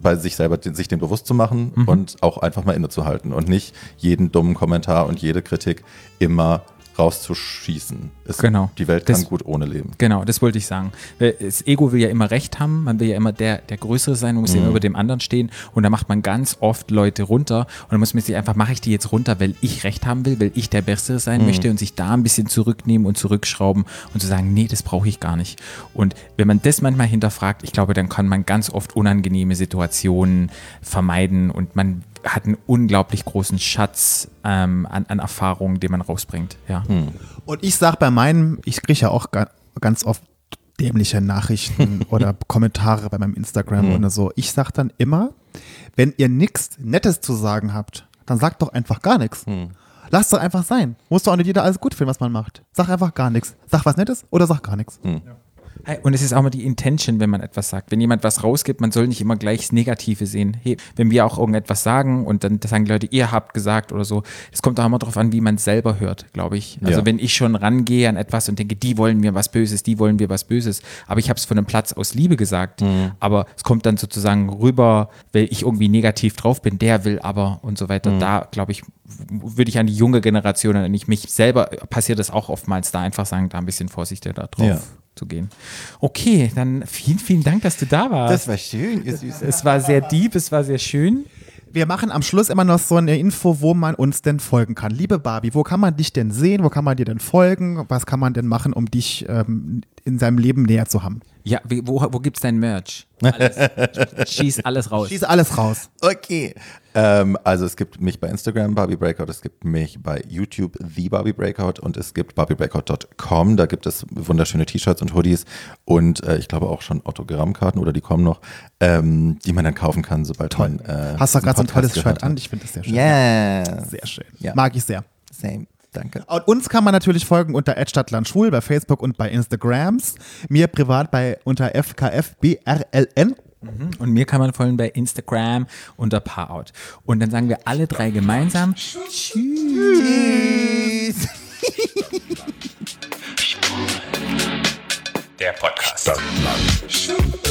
bei sich selber, sich den bewusst zu machen Mhm. und auch einfach mal innezuhalten und nicht jeden dummen Kommentar und jede Kritik immer rauszuschießen. Es, Genau. Die Welt kann Das- gut ohne leben. Genau, das wollte ich sagen. Das Ego will ja immer Recht haben, man will ja immer der, der Größere sein, man muss ja immer über dem anderen stehen und da macht man ganz oft Leute runter und dann muss man sich einfach, mache ich die jetzt runter, weil ich Recht haben will, weil ich der Bessere sein möchte und sich da ein bisschen zurücknehmen und zurückschrauben und zu sagen, nee, das brauche ich gar nicht. Und wenn man das manchmal hinterfragt, ich glaube, dann kann man ganz oft unangenehme Situationen vermeiden und man hat einen unglaublich großen Schatz ähm, an, an Erfahrungen, den man rausbringt. Ja. Und ich sag bei meinem, ich kriege ja auch ga, ganz oft dämliche Nachrichten oder Kommentare bei meinem Instagram oder so. Ich sag dann immer, wenn ihr nichts Nettes zu sagen habt, dann sagt doch einfach gar nichts. Lasst doch einfach sein. Muss doch auch nicht jeder alles gut finden, was man macht. Sag einfach gar nichts. Sag was Nettes oder sag gar nichts. Hey, Und es ist auch mal die Intention, wenn man etwas sagt. Wenn jemand was rausgibt, man soll nicht immer gleich das Negative sehen. Hey, wenn wir auch irgendetwas sagen und dann sagen die Leute, ihr habt gesagt oder so, es kommt auch immer darauf an, wie man es selber hört, glaube ich. Also Ja. wenn ich schon rangehe an etwas und denke, die wollen mir was Böses, die wollen mir was Böses, aber ich habe es von einem Platz aus Liebe gesagt, aber es kommt dann sozusagen rüber, weil ich irgendwie negativ drauf bin, der will aber und so weiter. Da, glaube ich, würde ich an die junge Generation, an ich mich selber, passiert das auch oftmals, da einfach sagen, da ein bisschen vorsichtiger drauf Ja. Zu gehen. Okay, dann vielen, vielen Dank, dass du da warst. war schön, ihr Süßen. es war sehr deep, es war sehr schön. Wir machen am Schluss immer noch so eine Info, wo man uns denn folgen kann. Liebe Barbie, wo kann man dich denn sehen? Wo kann man dir denn folgen? Was kann man denn machen, um dich ähm, in seinem Leben näher zu haben? Ja, wie- wo, wo gibt's dein Merch? Alles. Schieß alles raus. Schieß alles raus. Okay. Ähm, also es gibt mich bei Instagram, Barbie Breakout, es gibt mich bei YouTube, The Barbie Breakout und es gibt barbiebreakout.com. Da gibt es wunderschöne T-Shirts und Hoodies und äh, ich glaube auch schon Autogrammkarten oder die kommen noch, ähm, die man dann kaufen kann, sobald man. Äh, Hast du gerade so ein tolles Shirt an? Ich finde das sehr schön. Yes. Sehr schön. Ja. Mag ich sehr. Same. Danke. Und uns kann man natürlich folgen unter @stadtlandschwul bei Facebook und bei Instagrams. Mir privat bei unter FKFBRLN. Und mir kann man folgen bei Instagram unter Paarout. Und dann sagen wir alle drei gemeinsam Tschüss. Stadtland.